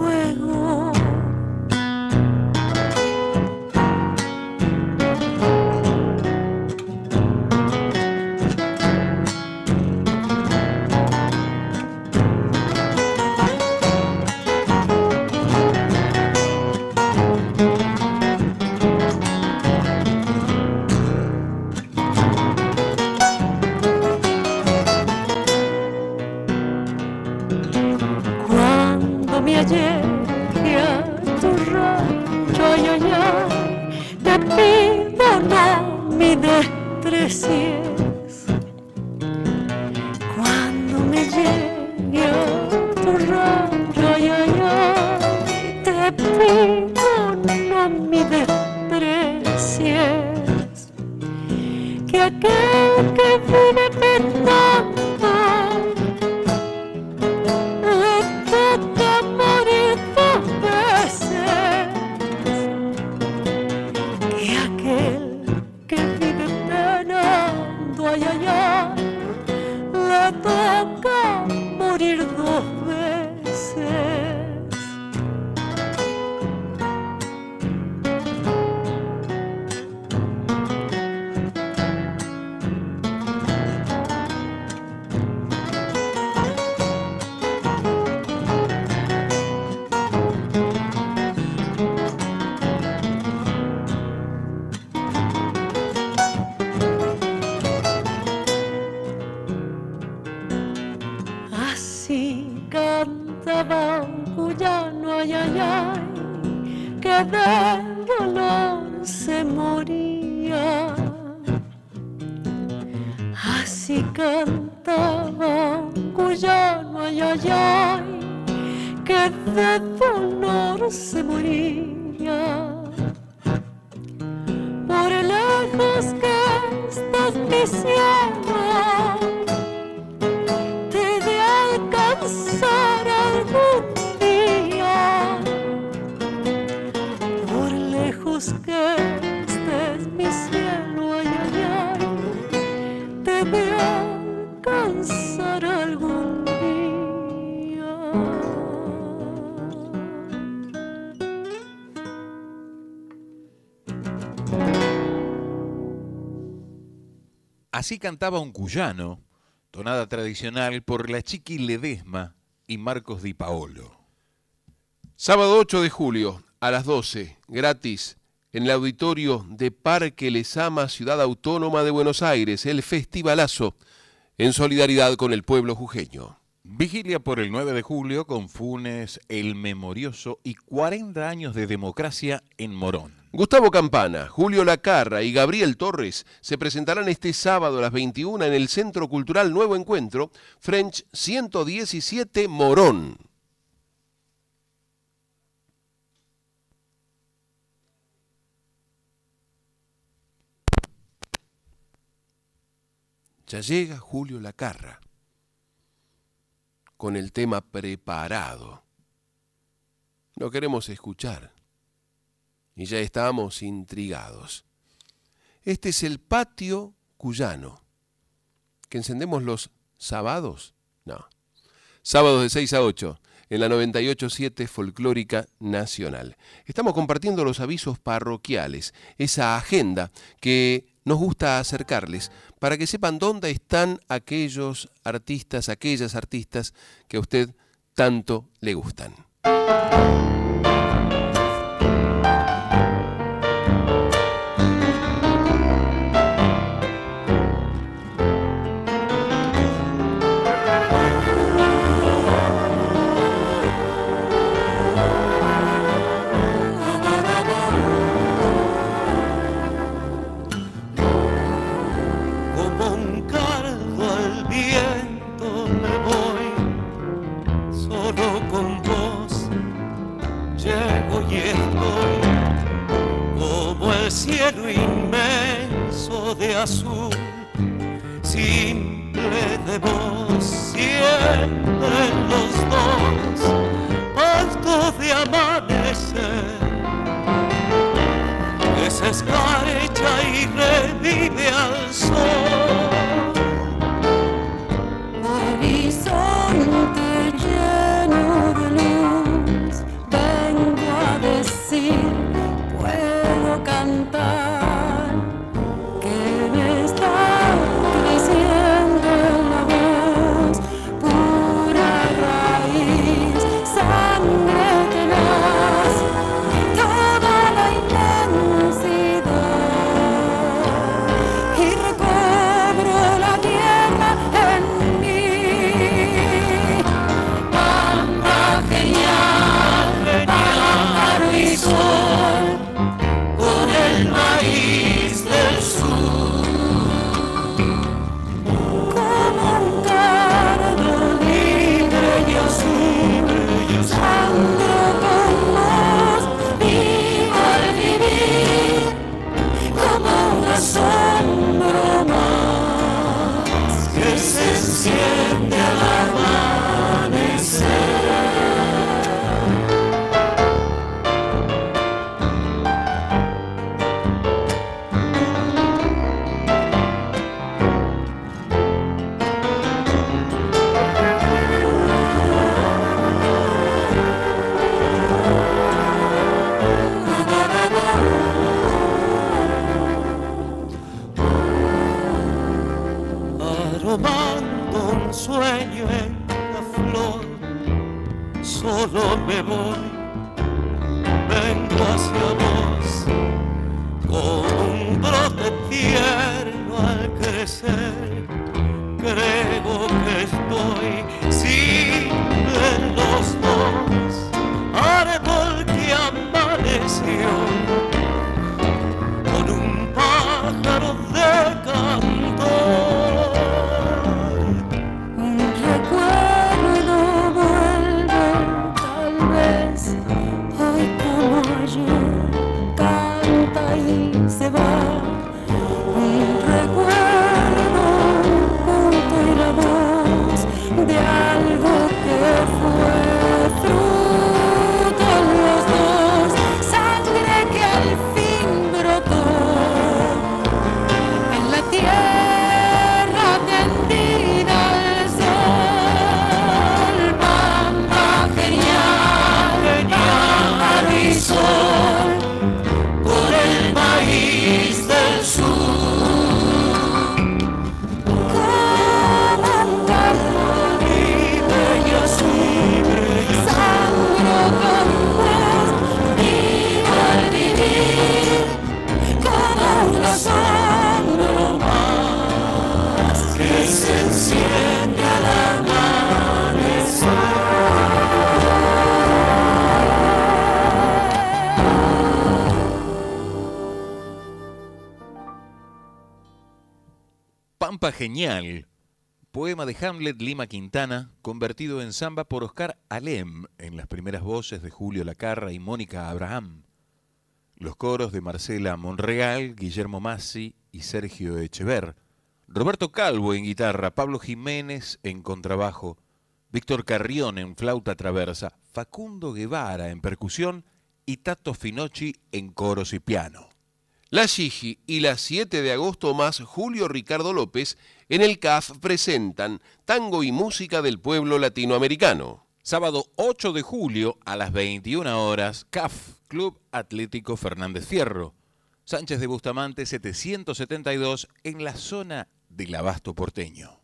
Así cantaba un cuyano, tonada tradicional por la Chiqui Ledesma y Marcos Di Paolo. Sábado 8 de julio, a las 12, gratis, en el auditorio de Parque Lesama, Ciudad Autónoma de Buenos Aires, el festivalazo, en solidaridad con el pueblo jujeño. Vigilia por el 9 de julio con Funes, el Memorioso y 40 años de democracia en Morón. Gustavo Campana, Julio Lacarra y Gabriel Torres se presentarán este sábado a las 21 en el Centro Cultural Nuevo Encuentro, French 117 Morón. Ya llega Julio Lacarra. con el tema preparado. Lo queremos escuchar. Y ya estamos intrigados. Este es el patio cuyano. ¿Que encendemos los sábados? No. Sábados de 6 a 8 en la 987 Folclórica Nacional. Estamos compartiendo los avisos parroquiales, esa agenda que nos gusta acercarles para que sepan dónde están aquellos artistas, aquellas artistas que a usted tanto le gustan. Azul, simple de vos, siempre los dos, alto de amanecer que escarcha y revive al sol. Genial, poema de Hamlet Lima Quintana, convertido en samba por Oscar Alem en las primeras voces de Julio Lacarra y Mónica Abraham. Los coros de Marcela Monreal, Guillermo Massi y Sergio Echever. Roberto Calvo en guitarra, Pablo Jiménez en contrabajo, Víctor Carrión en flauta traversa, Facundo Guevara en percusión y Tato Finocchi en coros y piano. La Gigi y la 7 de agosto más Julio Ricardo López en el CAF presentan Tango y Música del Pueblo Latinoamericano. Sábado 8 de julio a las 21 horas, CAF, Club Atlético Fernández Fierro. Sánchez de Bustamante 772 en la zona del Abasto porteño.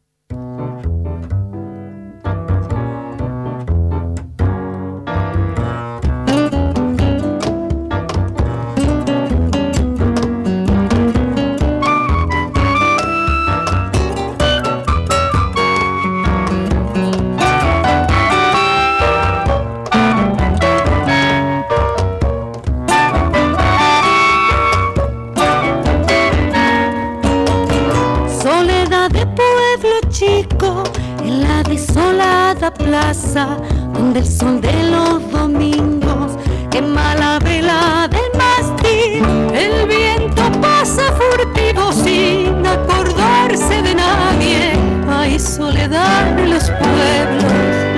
Plaza donde el sol de los domingos quema la vela del mástil. El viento pasa furtivo sin acordarse de nadie. Hay soledad en los pueblos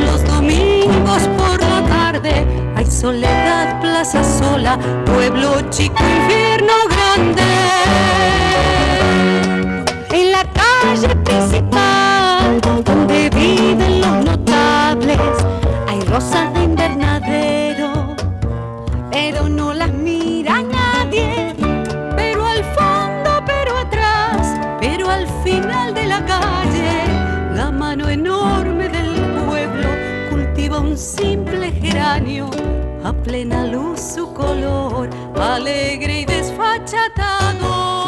los domingos por la tarde. Hay soledad, plaza sola, pueblo chico, infierno grande. En la calle principal, donde viven hay rosas de invernadero, pero no las mira nadie. Pero al fondo, pero atrás, pero al final de la calle, la mano enorme del pueblo cultiva un simple geranio. A plena luz su color, alegre y desfachatado.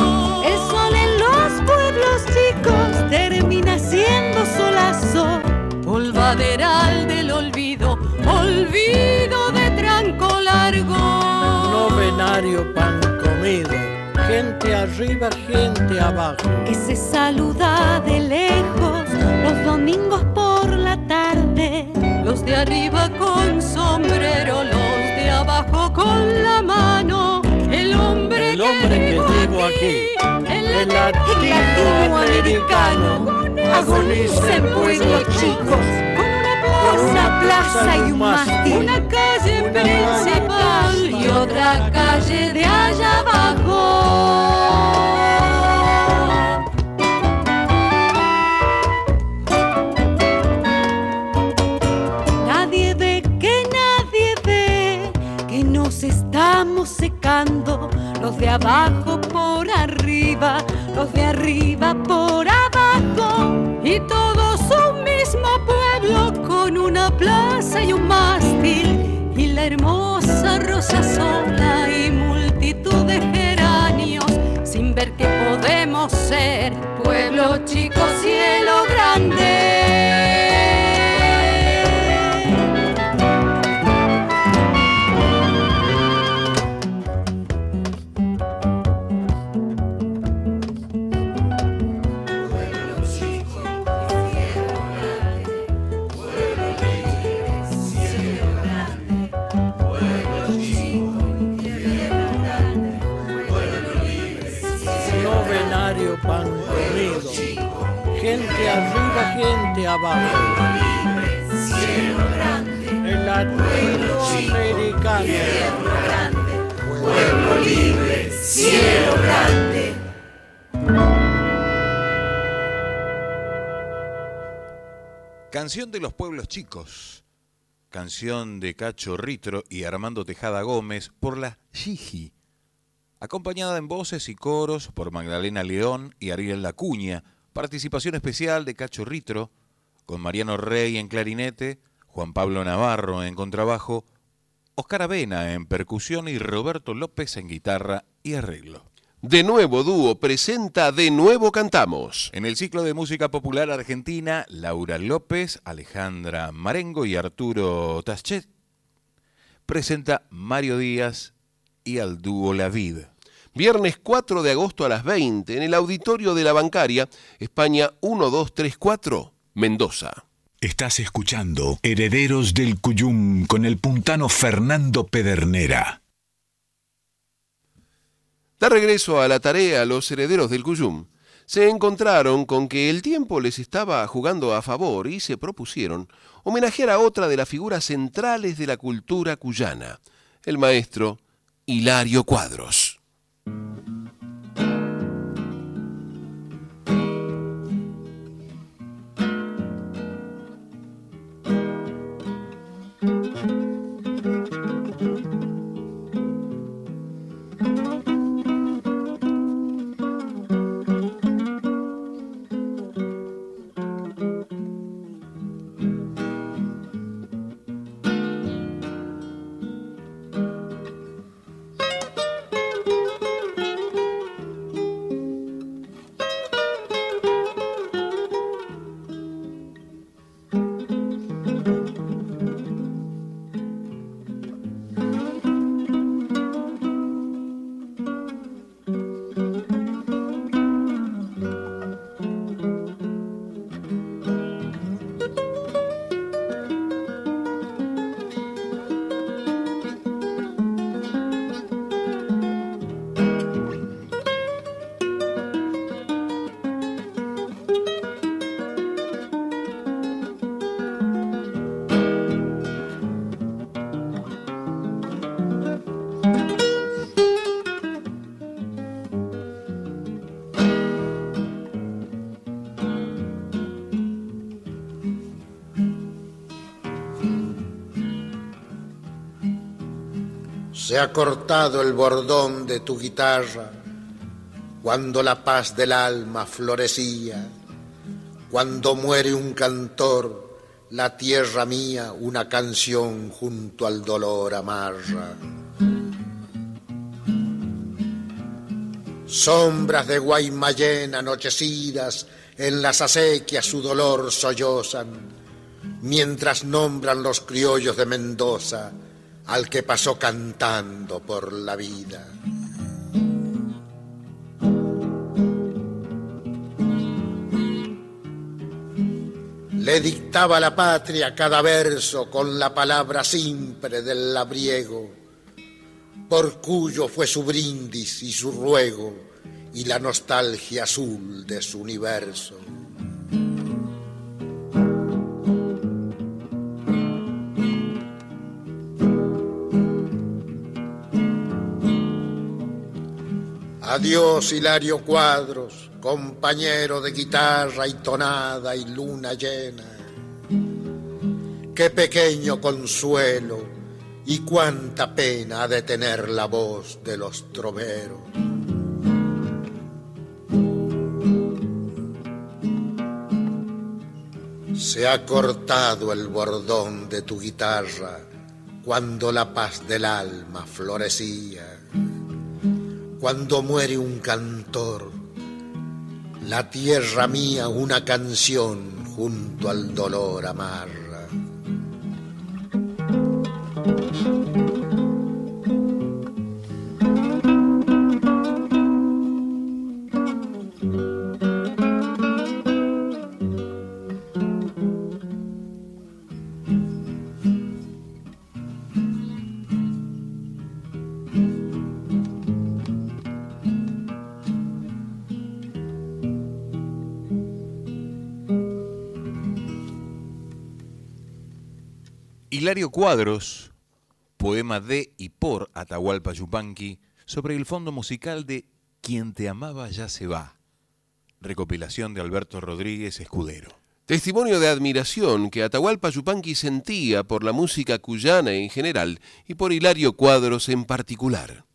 Del olvido, olvido de tranco largo. Novenario pan comido, gente arriba, gente abajo. que se saluda de lejos los domingos por la tarde. Los de arriba con sombrero, los de abajo con la mano. Aquí, el latinoamericano, agoniza en pueblos chicos. Con una plaza y un mástil. Una calle principal y otra calle de allá abajo. Nadie ve que nadie ve que nos estamos secando. Los de abajo por arriba, los de arriba por abajo. Y todos un mismo pueblo con una plaza y un mástil. Y la hermosa rosa sola y multitud de geranios. Sin ver que podemos ser pueblo chico, cielo gente abajo. El latinoamericano. Pueblo libre, cielo grande. Canción de los pueblos chicos. Canción de Cacho Ritro y Armando Tejada Gómez por la Gigi. Acompañada en voces y coros por Magdalena León y Ariel Lacuña. Participación especial de Cacho Ritro con Mariano Rey en clarinete, Juan Pablo Navarro en contrabajo, Oscar Avena en percusión y Roberto López en guitarra y arreglo. De nuevo dúo presenta De nuevo cantamos. En el ciclo de música popular argentina, Laura López, Alejandra Marengo y Arturo Taschet presenta Mario Díaz y al dúo La Vid. Viernes 4 de agosto a las 20 en el auditorio de la Bancaria, España 1234, Mendoza. Estás escuchando Herederos del Cuyum con el puntano Fernando Pedernera. Da regreso a la tarea los herederos del Cuyum. se encontraron con que el tiempo les estaba jugando a favor y se propusieron homenajear a otra de las figuras centrales de la cultura cuyana, el maestro Hilario Cuadros. Se ha cortado el bordón de tu guitarra cuando la paz del alma florecía, cuando muere un cantor, la tierra mía una canción junto al dolor amarra. Sombras de Guaymallén anochecidas en las acequias su dolor sollozan, mientras nombran los criollos de Mendoza al que pasó cantando por la vida. Le dictaba la patria cada verso con la palabra simple del labriego, por cuyo fue su brindis y su ruego y la nostalgia azul de su universo. Adiós Hilario Cuadros, compañero de guitarra y tonada y luna llena. Qué pequeño consuelo y cuánta pena ha de tener la voz de los troveros. Se ha cortado el bordón de tu guitarra cuando la paz del alma florecía cuando muere un cantor, la tierra mía una canción junto al dolor amarra. Hilario Cuadros, poema de y por Atahualpa Yupanqui sobre el fondo musical de Quien te amaba ya se va, recopilación de Alberto Rodríguez Escudero. Testimonio de admiración que Atahualpa Yupanqui sentía por la música cuyana en general y por Hilario Cuadros en particular.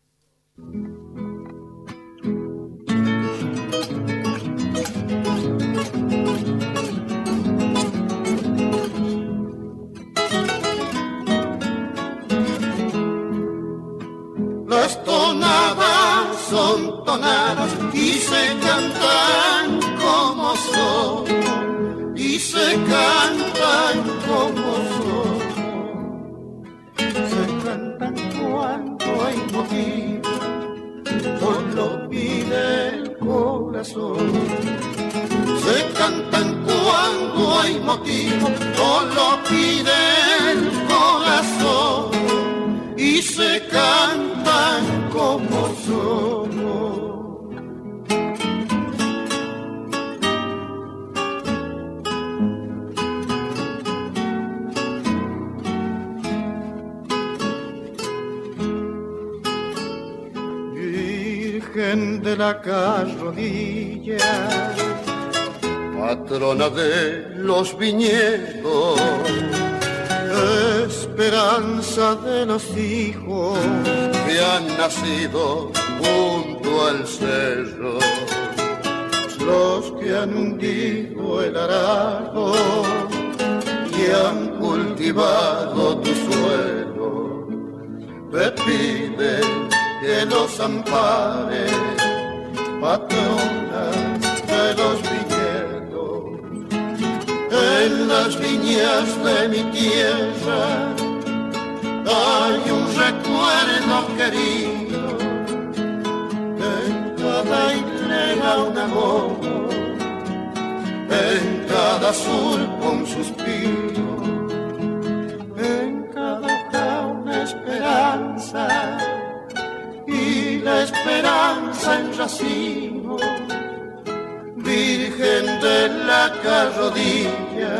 Las tonadas son tonadas y se cantan como son, y se cantan como son. Se cantan cuando hay motivo, por lo pide el corazón. Se cantan cuando hay motivo, por lo pide el corazón y se cantan como somos. Virgen de la carrodilla, patrona de los viñedos esperanza de los hijos que han nacido junto al cerro, los que han hundido el arado y han cultivado tu suelo, te piden que los ampare, patrona en las viñas de mi tierra. Hay un recuerdo querido, en cada hilera un amor, en cada surco un suspiro, en cada hoja una esperanza. Y la esperanza en racimo, Virgen de la carrodilla,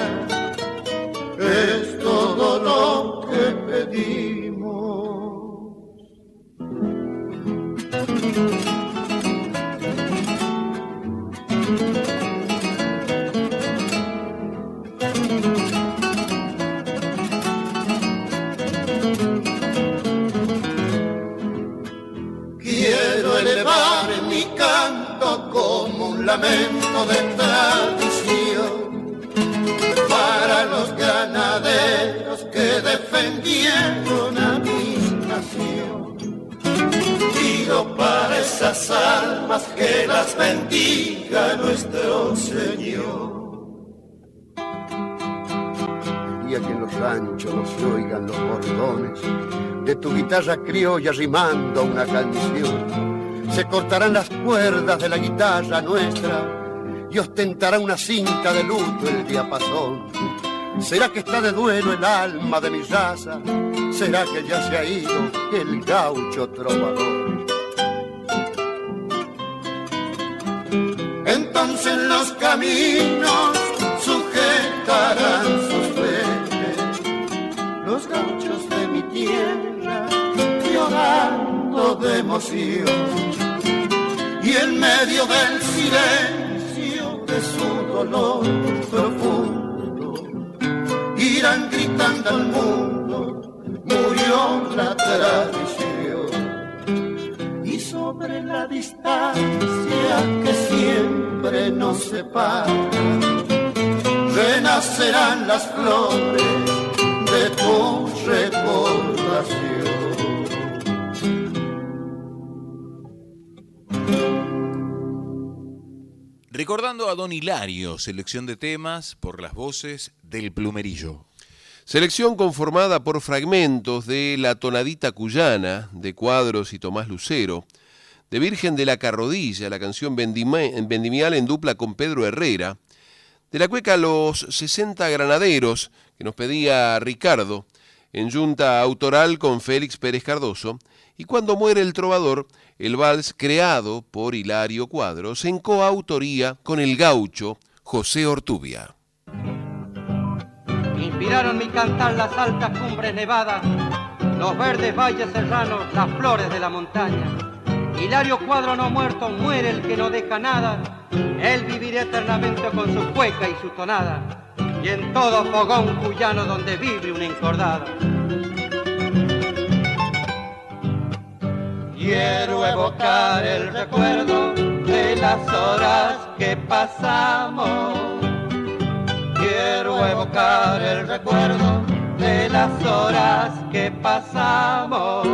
es todo lo que pedimos. Quiero elevar mi canto como un lamento de tradición para los ganaderos que defendieron a mi nación. Pido para esas almas que las bendiga nuestro Señor. Y que en los ranchos no se oigan los bordones de tu guitarra criolla rimando una canción. Se cortarán las cuerdas de la guitarra nuestra y ostentará una cinta de luto el diapasón. ¿Será que está de duelo el alma de mi raza? ¿Será que ya se ha ido el gaucho trovador? Entonces los caminos sujetarán sus frentes, los gauchos de mi tierra llorando de emoción. Y en medio del silencio de su dolor profundo, irán gritando al mundo, murió la tradición. Y sobre la distancia que siempre nos separa, renacerán las flores de tu recordación. Recordando a Don Hilario, selección de temas por las voces del plumerillo. Selección conformada por fragmentos de La tonadita cuyana, de Cuadros y Tomás Lucero, de Virgen de la Carrodilla, la canción vendimial en dupla con Pedro Herrera, de la cueca Los 60 Granaderos, que nos pedía Ricardo, en junta autoral con Félix Pérez Cardoso, y cuando muere el trovador, el vals creado por Hilario Cuadros en coautoría con el gaucho José Ortubia. Inspiraron mi cantar las altas cumbres nevadas, los verdes valles serranos, las flores de la montaña. Hilario Cuadro no muerto, muere el que no deja nada. Él vivirá eternamente con su cueca y su tonada. Y en todo fogón cuyano donde vive una encordada. Quiero evocar el recuerdo de las horas que pasamos. Quiero evocar el recuerdo de las horas que pasamos.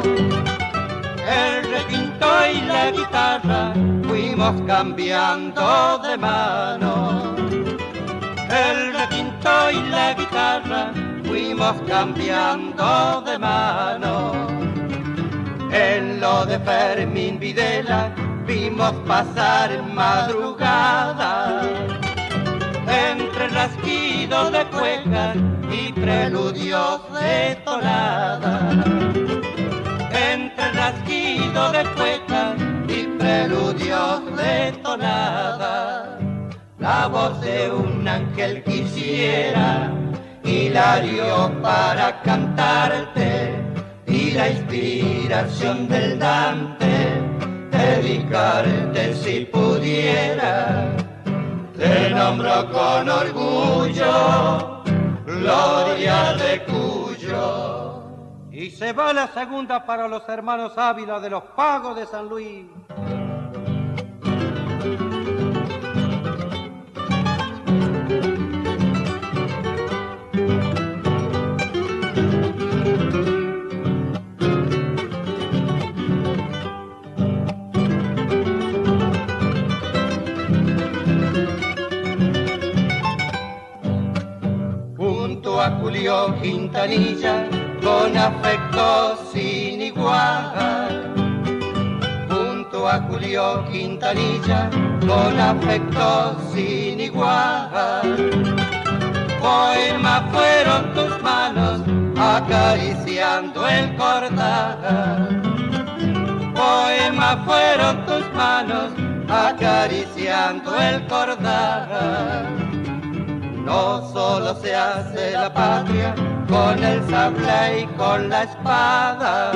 El requinto y la guitarra fuimos cambiando de mano. El requinto y la guitarra fuimos cambiando de mano. En lo de Fermín Videla vimos pasar madrugada entre rasquidos de cuecas y preludios de tonada. Entre rasquidos de cuecas y preludios de tonada. La voz de un ángel quisiera, Hilario para cantarte, y la inspiración del Dante dedicarte si pudiera. Te nombro con orgullo, gloria de Cuyo. Y se va la segunda para los hermanos Ávila de los Pagos de San Luis. Julio Quintanilla con afecto sin igual. Junto a Julio Quintanilla con afecto sin igual. Poema fueron tus manos acariciando el cordal. Poema fueron tus manos acariciando el cordal. No solo se hace la patria con el sable y con la espada.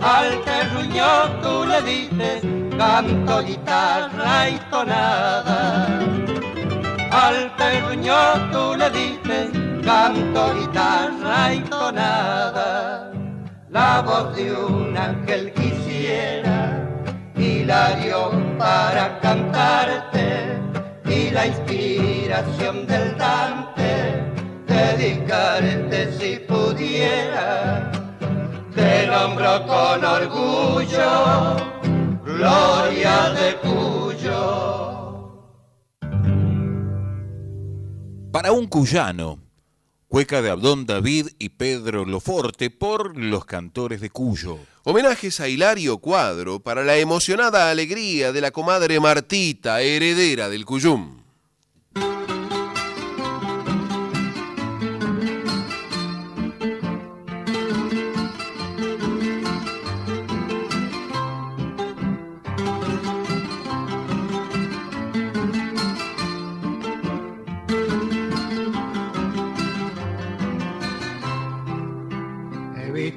Al terruño tú le dices canto, guitarra y tonada. Al terruño tú le dices canto, guitarra y tonada. La voz de un ángel quisiera, Hilario, para cantarte y la inspiración del Dante, dedicarte si pudiera, te nombro con orgullo, gloria de Cuyo. Para un cuyano, cueca de Abdón David y Pedro Loforte por los cantores de Cuyo. Homenajes a Hilario Cuadro para la emocionada alegría de la comadre Martita, heredera del Cuyum.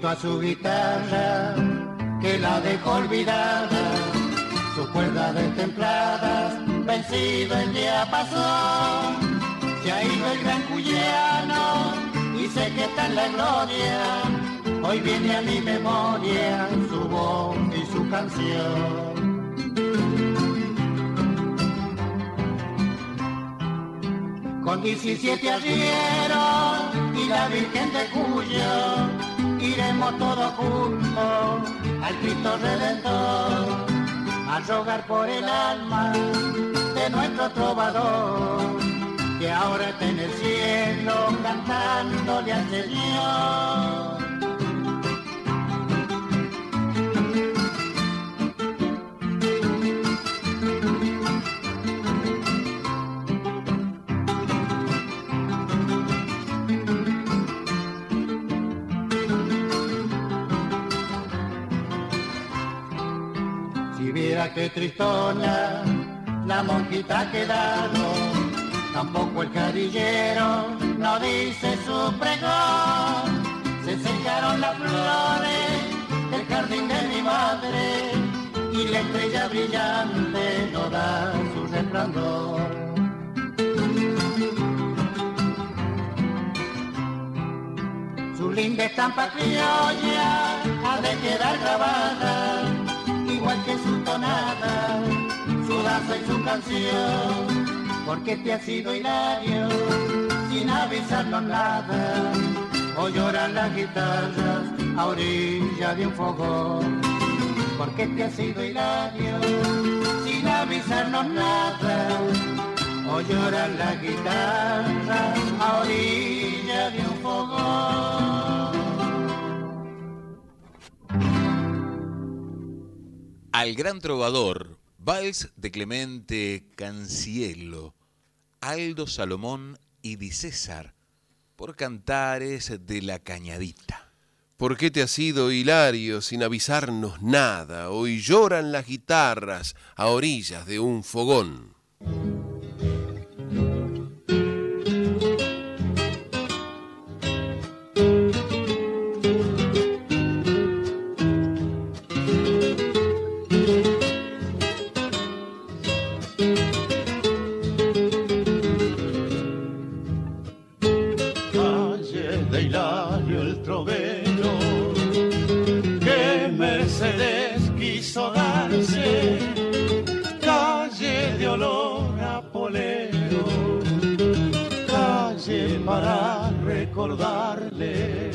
A su guitarra que la dejó olvidada, sus cuerdas destempladas, vencido el día pasó. Se ha ido el gran cuyano y sé que está en la gloria. Hoy viene a mi memoria su voz y su canción. Con 17 arrieros y la Virgen de Cuyo, iremos todos juntos al Cristo Redentor, a rogar por el alma de nuestro trovador, que ahora está en el cielo cantándole al Señor. Que tristona la monquita ha quedado, tampoco el carillero no dice su pregón. Se secaron las flores del jardín de mi madre y la estrella brillante no da su resplandor. Su linda estampa criolla ha de quedar grabada igual que su tonada, su danza y su canción, porque te ha sido hilario, sin avisarnos nada, o lloran las guitarras a orilla de un fogón, porque te ha sido hilario, sin avisarnos nada, o lloran las guitarras a orilla de un fogón. Al gran trovador, vals de Clemente Cancielo, Aldo Salomón y Di César, por cantares de la cañadita. ¿Por qué te has ido, Hilario, sin avisarnos nada? Hoy lloran las guitarras a orillas de un fogón. Recordarle.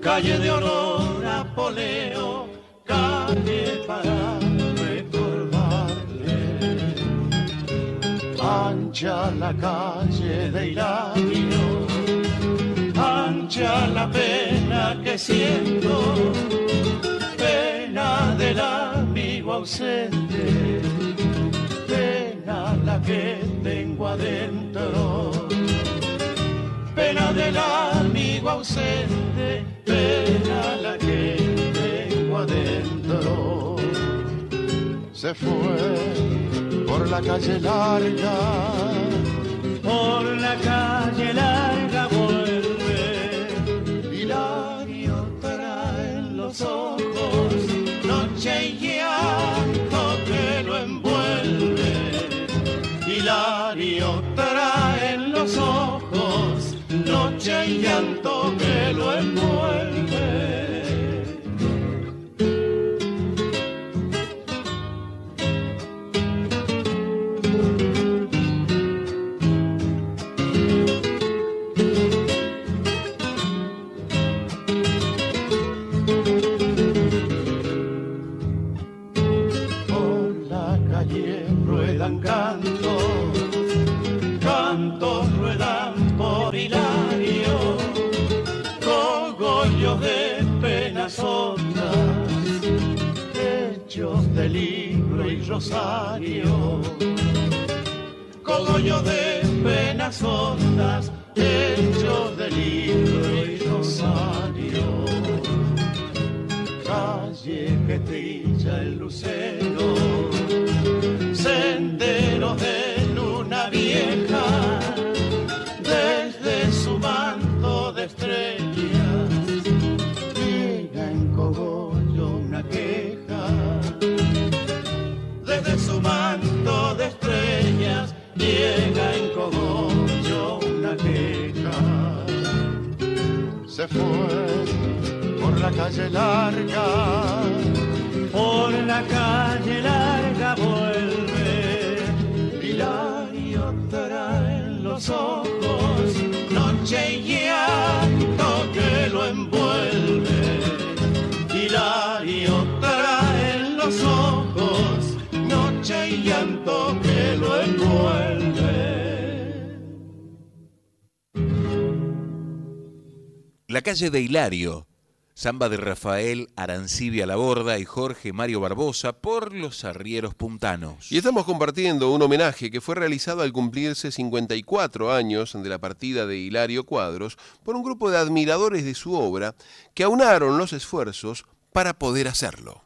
Calle de honor a Poleo, calle para recordarle. Ancha la calle de Hilario, ancha la pena que siento, pena del amigo ausente, pena la que tengo adentro, del amigo ausente, pena la que tengo adentro. Se fue por la calle larga, por la calle larga vuelve. Hilario trae en los ojos noche y llanto que lo envuelve. Hilario trae en los ojos noche y llanto que lo envuelve. De Hilario, samba de Rafael Arancibia Laborda y Jorge Mario Barbosa por los arrieros puntanos. Y estamos compartiendo un homenaje que fue realizado al cumplirse 54 años de la partida de Hilario Cuadros por un grupo de admiradores de su obra que aunaron los esfuerzos para poder hacerlo.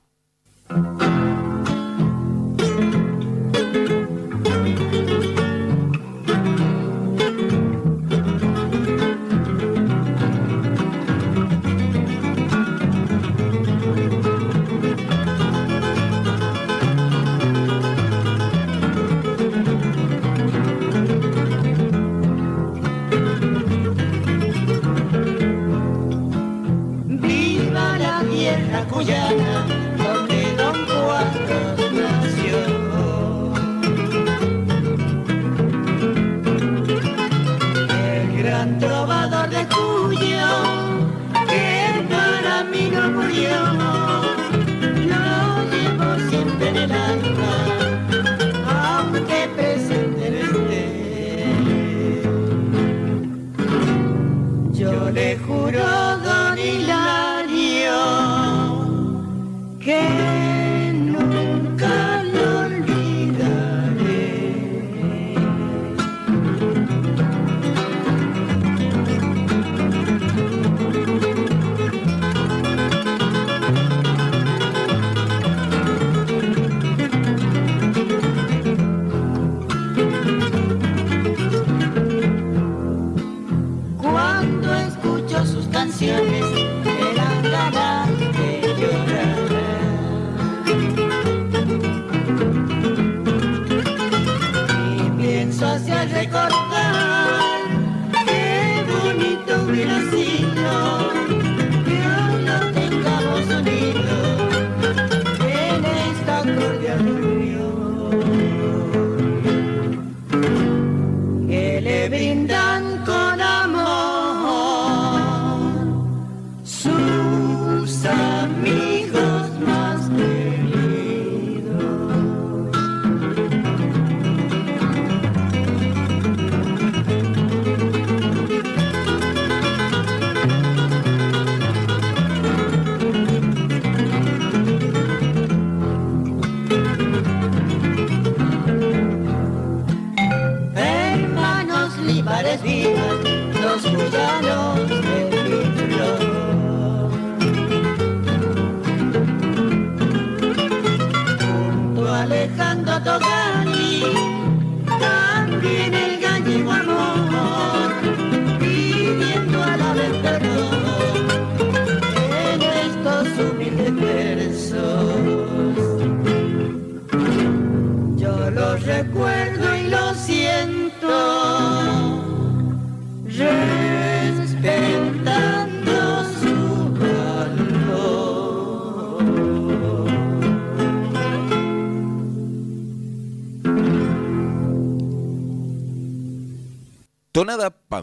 Cordial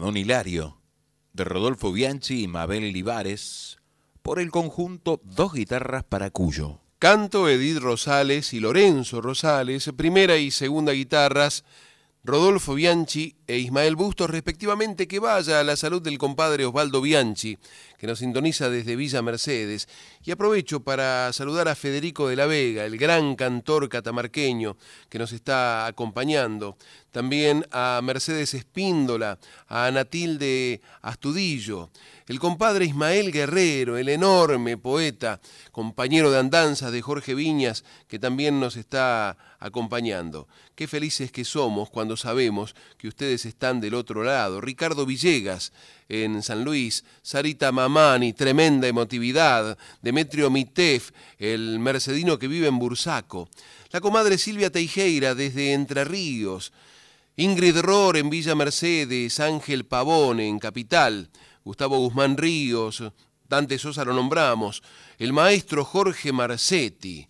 Padón Hilario, de Rodolfo Bianchi y Mabel Libares, por el conjunto Dos Guitarras para Cuyo. Canto Edith Rosales y Lorenzo Rosales, primera y segunda guitarras, Rodolfo Bianchi e Ismael Bustos respectivamente, que vaya a la salud del compadre Osvaldo Bianchi, que nos sintoniza desde Villa Mercedes. Y aprovecho para saludar a Federico de la Vega, el gran cantor catamarqueño que nos está acompañando. También a Mercedes Espíndola, a Anatilde Astudillo, el compadre Ismael Guerrero, el enorme poeta, compañero de andanzas de Jorge Viñas, que también nos está acompañando. Qué felices que somos cuando sabemos que ustedes están del otro lado. Ricardo Villegas en San Luis, Sarita Mamani, tremenda emotividad, Demetrio Mitef, el mercedino que vive en Bursaco, la comadre Silvia Teijeira desde Entre Ríos, Ingrid Rohr en Villa Mercedes, Ángel Pavone en Capital, Gustavo Guzmán Ríos, Dante Sosa lo nombramos, el maestro Jorge Marcetti,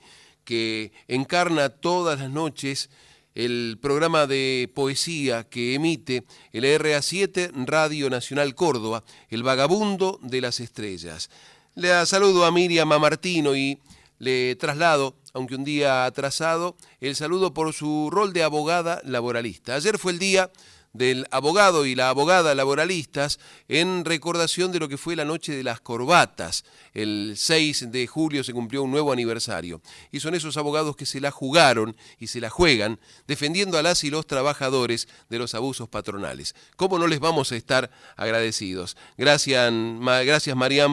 que encarna todas las noches el programa de poesía que emite el RA7 Radio Nacional Córdoba, El Vagabundo de las Estrellas. Le saludo a Miriam Martino y le traslado, aunque un día atrasado, el saludo por su rol de abogada laboralista. Ayer fue el día del abogado y la abogada laboralistas en recordación de lo que fue la noche de las corbatas. El 6 de julio se cumplió un nuevo aniversario. Y son esos abogados que se la jugaron y se la juegan defendiendo a las y los trabajadores de los abusos patronales. ¿Cómo no les vamos a estar agradecidos? Gracias, ma,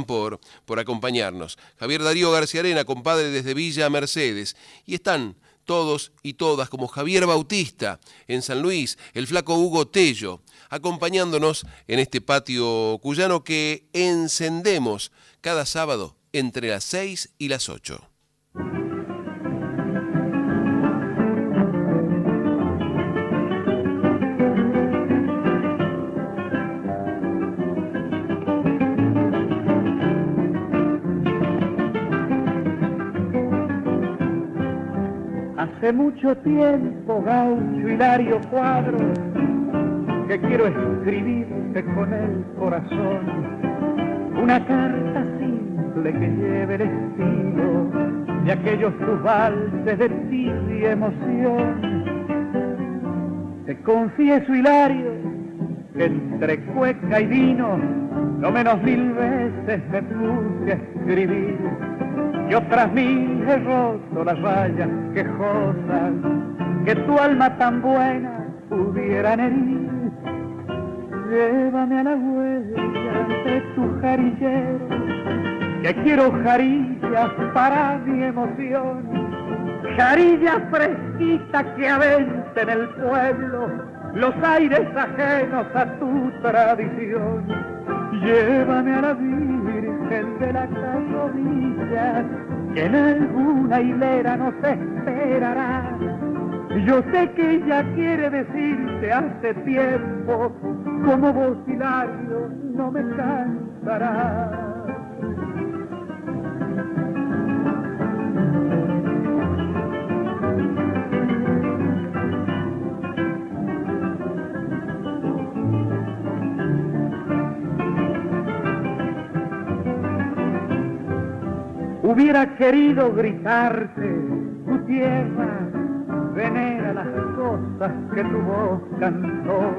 por, por acompañarnos. Javier Darío García Arena, compadre desde Villa Mercedes. Y están todos y todas, como Javier Bautista en San Luis, el flaco Hugo Tello, acompañándonos en este patio cuyano que encendemos cada sábado entre las 6 y las 8. Hace mucho tiempo, gaucho Hilario Cuadro, que quiero escribirte con el corazón una carta simple que lleve el estilo de aquellos tus valses de tibia emoción. Te confieso, Hilario, que entre cueca y vino, no menos mil veces me puse a escribir y otras mil he roto las rayas quejosas que tu alma tan buena pudieran herir. Llévame a la huella de tu jarillero, que quiero jarillas para mi emoción, jarillas fresquitas que aventen el pueblo los aires ajenos a tu tradición. Llévame a la Virgen de la Carrodilla, que en alguna hilera nos esperará. Yo sé que ella quiere decirte hace tiempo, como vos, Hilario, no me cansará. Hubiera querido gritarte, tu tierra venera las cosas que tu voz cantó.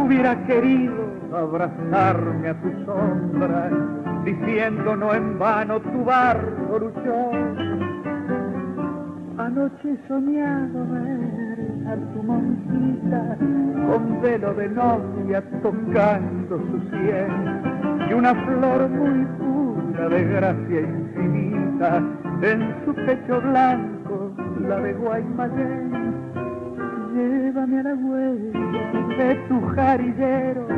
Hubiera querido abrazarme a tu sombra, diciendo no en vano tu barro luchó. Anoche he soñado ver a tu monjita con velo de novia tocando su sien y una flor muy pura de gracia infinita en su pecho blanco isla de Guaymallén. Llévame a la huella de tu jarillero,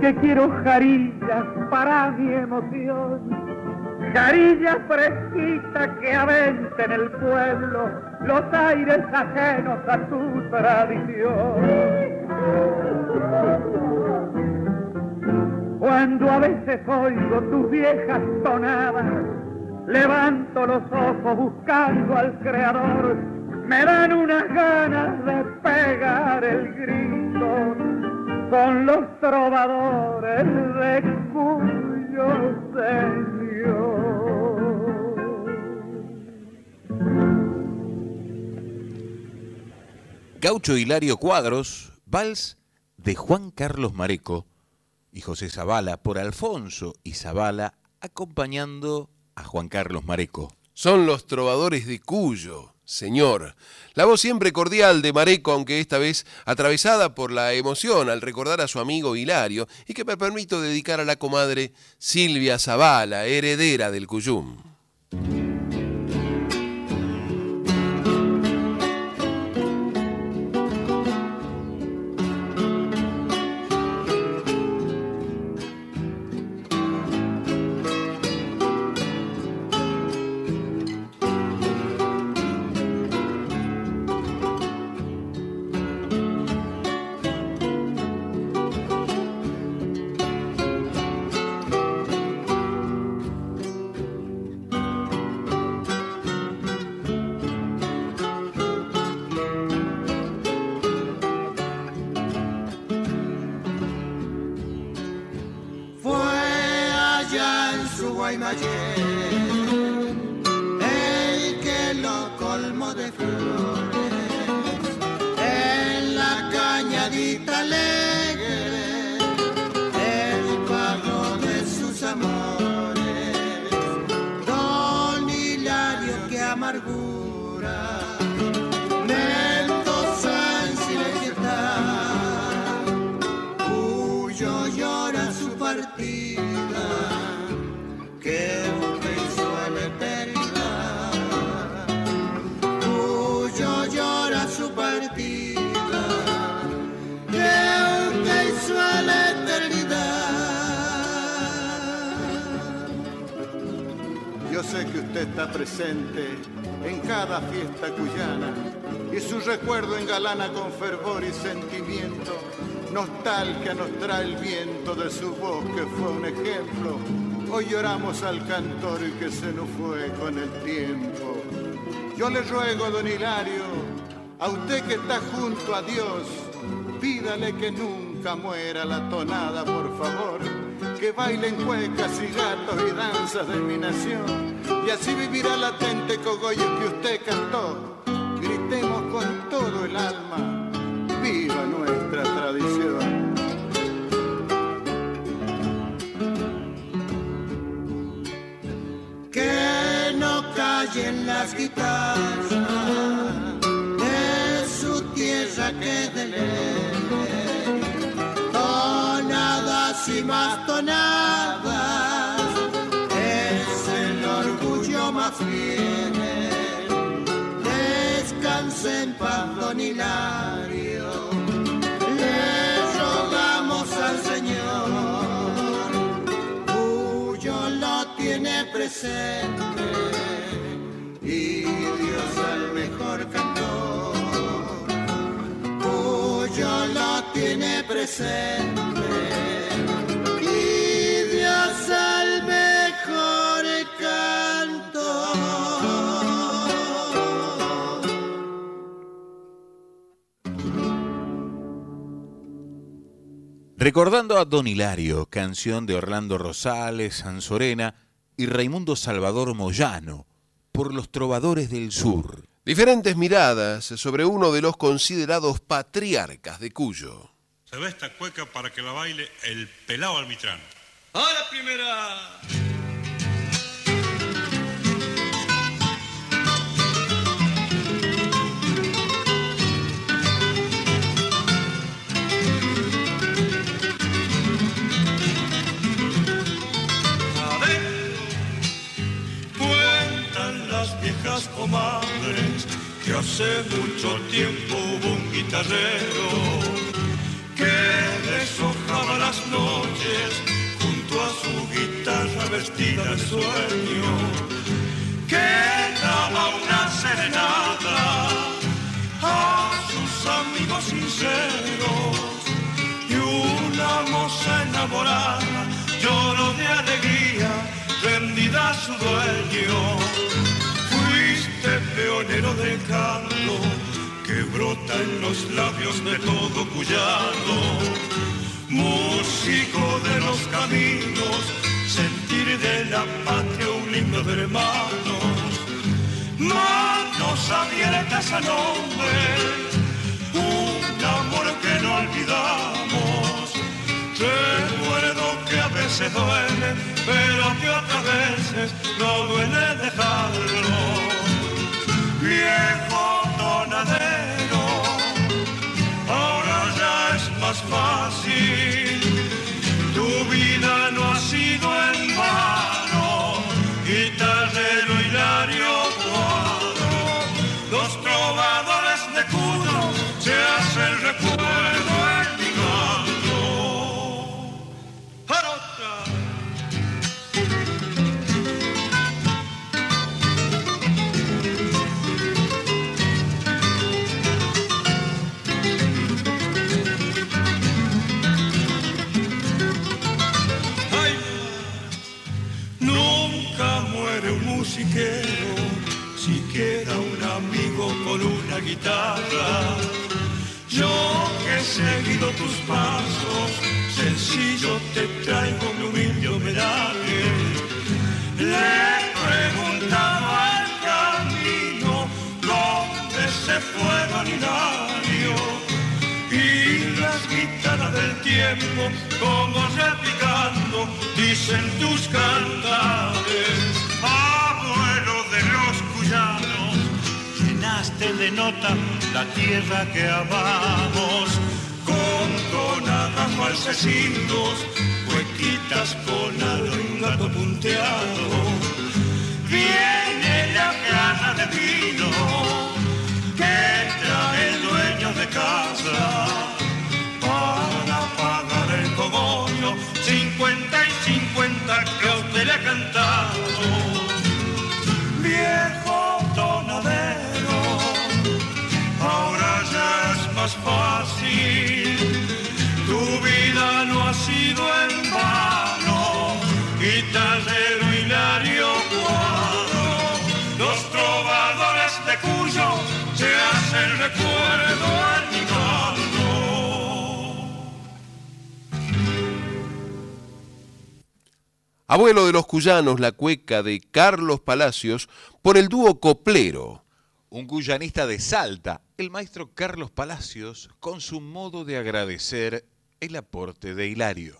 que quiero jarillas para mi emoción. Jarillas fresquitas que aventen el pueblo los aires ajenos a tu tradición. Cuando a veces oigo tus viejas tonadas, levanto los ojos buscando al Creador, me dan unas ganas de pegar el grito con los trovadores de cuyo señor. Gaucho Hilario Cuadros, vals de Juan Carlos Mareco y José Zavala por Alfonso y Zavala acompañando a Juan Carlos Mareco. Son los trovadores de Cuyo, señor. La voz siempre cordial de Mareco, aunque esta vez atravesada por la emoción al recordar a su amigo Hilario, y que me permito dedicar a la comadre Silvia Zavala, heredera del Cuyum. ayer. Está presente en cada fiesta cuyana y su recuerdo engalana con fervor y sentimiento. Nostalgia nos trae el viento de su voz que fue un ejemplo. Hoy lloramos al cantor que se nos fue con el tiempo. Yo le ruego, don Hilario, a usted que está junto a Dios, pídale que nunca muera la tonada, por favor. Que bailen cuecas y gatos y danzas de mi nación. Y así vivirá latente cogollo que usted cantó. Gritemos con todo el alma, viva nuestra tradición. que no callen las guitarras de su tierra que de ley. Tonadas y más tonadas Hilario. Le rogamos al Señor Cuyo lo tiene presente y Dios al mejor cantor. Cuyo lo tiene presente Recordando a Don Hilario, canción de Orlando Rosales, Sansorena y Raimundo Salvador Moyano, por los trovadores del sur. Diferentes miradas sobre uno de los considerados patriarcas de Cuyo. Se ve esta cueca para que la baile el pelado almitrán. ¡A la primera! Comadres Hace mucho tiempo hubo un guitarrero que deshojaba las noches junto a su guitarra vestida de sueño, que daba una serenata a sus amigos sinceros y una moza enamorada lloró de alegría rendida a su dueño peonero de canto que brota en los labios de todo cuyano, músico de los caminos, sentir de la patria un himno de hermanos, manos abiertas al hombre, un amor que no olvidamos. Recuerdo que a veces duele, pero que otras veces no duele dejarlo viejo tonadero, ahora ya es más fácil, si queda un amigo con una guitarra. Yo que he seguido tus pasos, sencillo te traigo mi humilde homenaje. Le he preguntado al camino dónde se fue Don Hilario y las guitarras del tiempo como replicando dicen tus cantares llenaste de nota la tierra que amamos, con tonadas falsecitos, huequitas con algo y gato punteado. Viene la gana de vino que trae el dueño de casa para pagar el cogollo, 50 y 50 que usted le ha más fácil, tu vida no ha sido en vano, guitarrero Hilario Cuadro, los trovadores de Cuyo se hacen recuerdo al mi Abuelo de los cuyanos, la cueca de Carlos Palacios, por el dúo Coplero. Un cuyanista de Salta, el maestro Carlos Palacios, con su modo de agradecer el aporte de Hilario.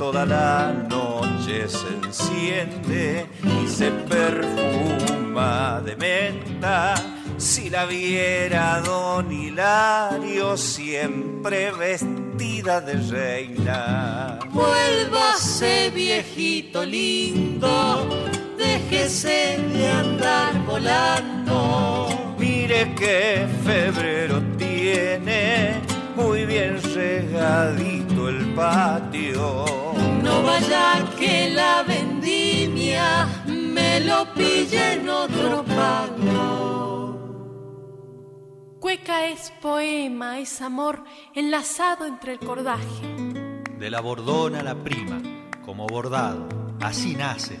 Toda la noche se enciende y se perfuma de menta. Si la viera don Hilario siempre vestida de reina. Vuélvase viejito lindo déjese de andar volando. Mire que febrero tiene muy bien regadito el patio. No vaya que la vendimia me lo pille en otro pago. Cueca es poema, es amor enlazado entre el cordaje. De la bordona a la prima, como bordado, así nace.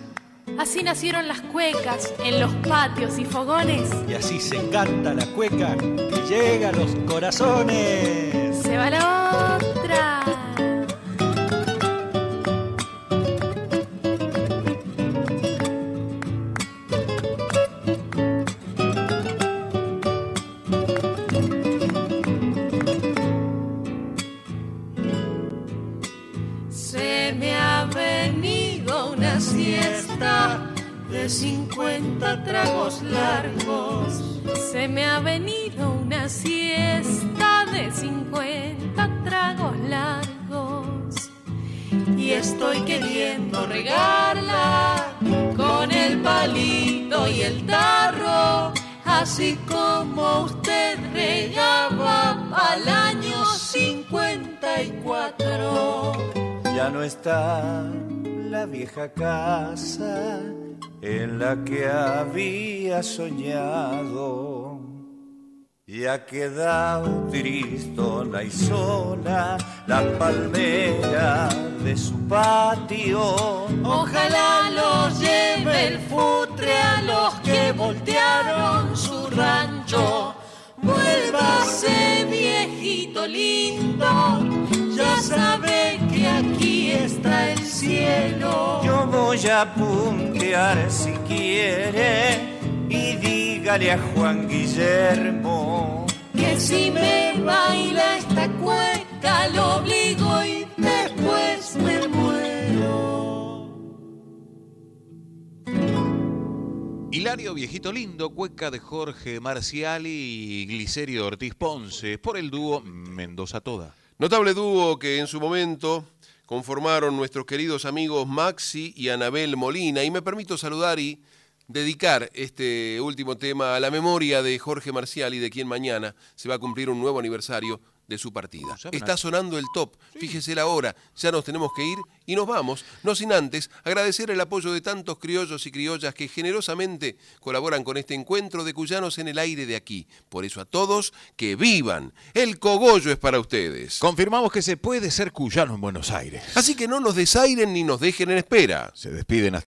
Así nacieron las cuecas en los patios y fogones. Y así se canta la cueca que llega a los corazones. Se va la otra. Se me ha venido una siesta de 50 tragos largos. Se me ha venido una siesta de 50 tragos largos. Y estoy queriendo regarla con el palito y el tarro, así como usted regaba al año 54. Ya no está la vieja casa en la que había soñado. Y ha quedado tristona y sola la palmera de su patio. Ojalá los lleve el futre a los que voltearon su rancho. Vuélvase viejito lindo, ya sabe que aquí está el cielo. Yo voy a puntear si quiere y dígale a Juan Guillermo que si me baila esta cueca lo obligo y después me muero. Hilario Viejito Lindo, cueca de Jorge Marciali y Glicerio Ortiz Ponce, por el dúo Mendoza Toda. Notable dúo que en su momento conformaron nuestros queridos amigos Maxi y Anabel Molina. Y me permito saludar y dedicar este último tema a la memoria de Jorge Marciali, de quien mañana se va a cumplir un nuevo aniversario de su partida. Está sonando el top, fíjese la hora, ya nos tenemos que ir y nos vamos, no sin antes agradecer el apoyo de tantos criollos y criollas que generosamente colaboran con este encuentro de cuyanos en el aire de aquí. Por eso a todos, que vivan. El cogollo es para ustedes. Confirmamos que se puede ser cuyano en Buenos Aires. Así que no nos desairen ni nos dejen en espera. Se despiden hasta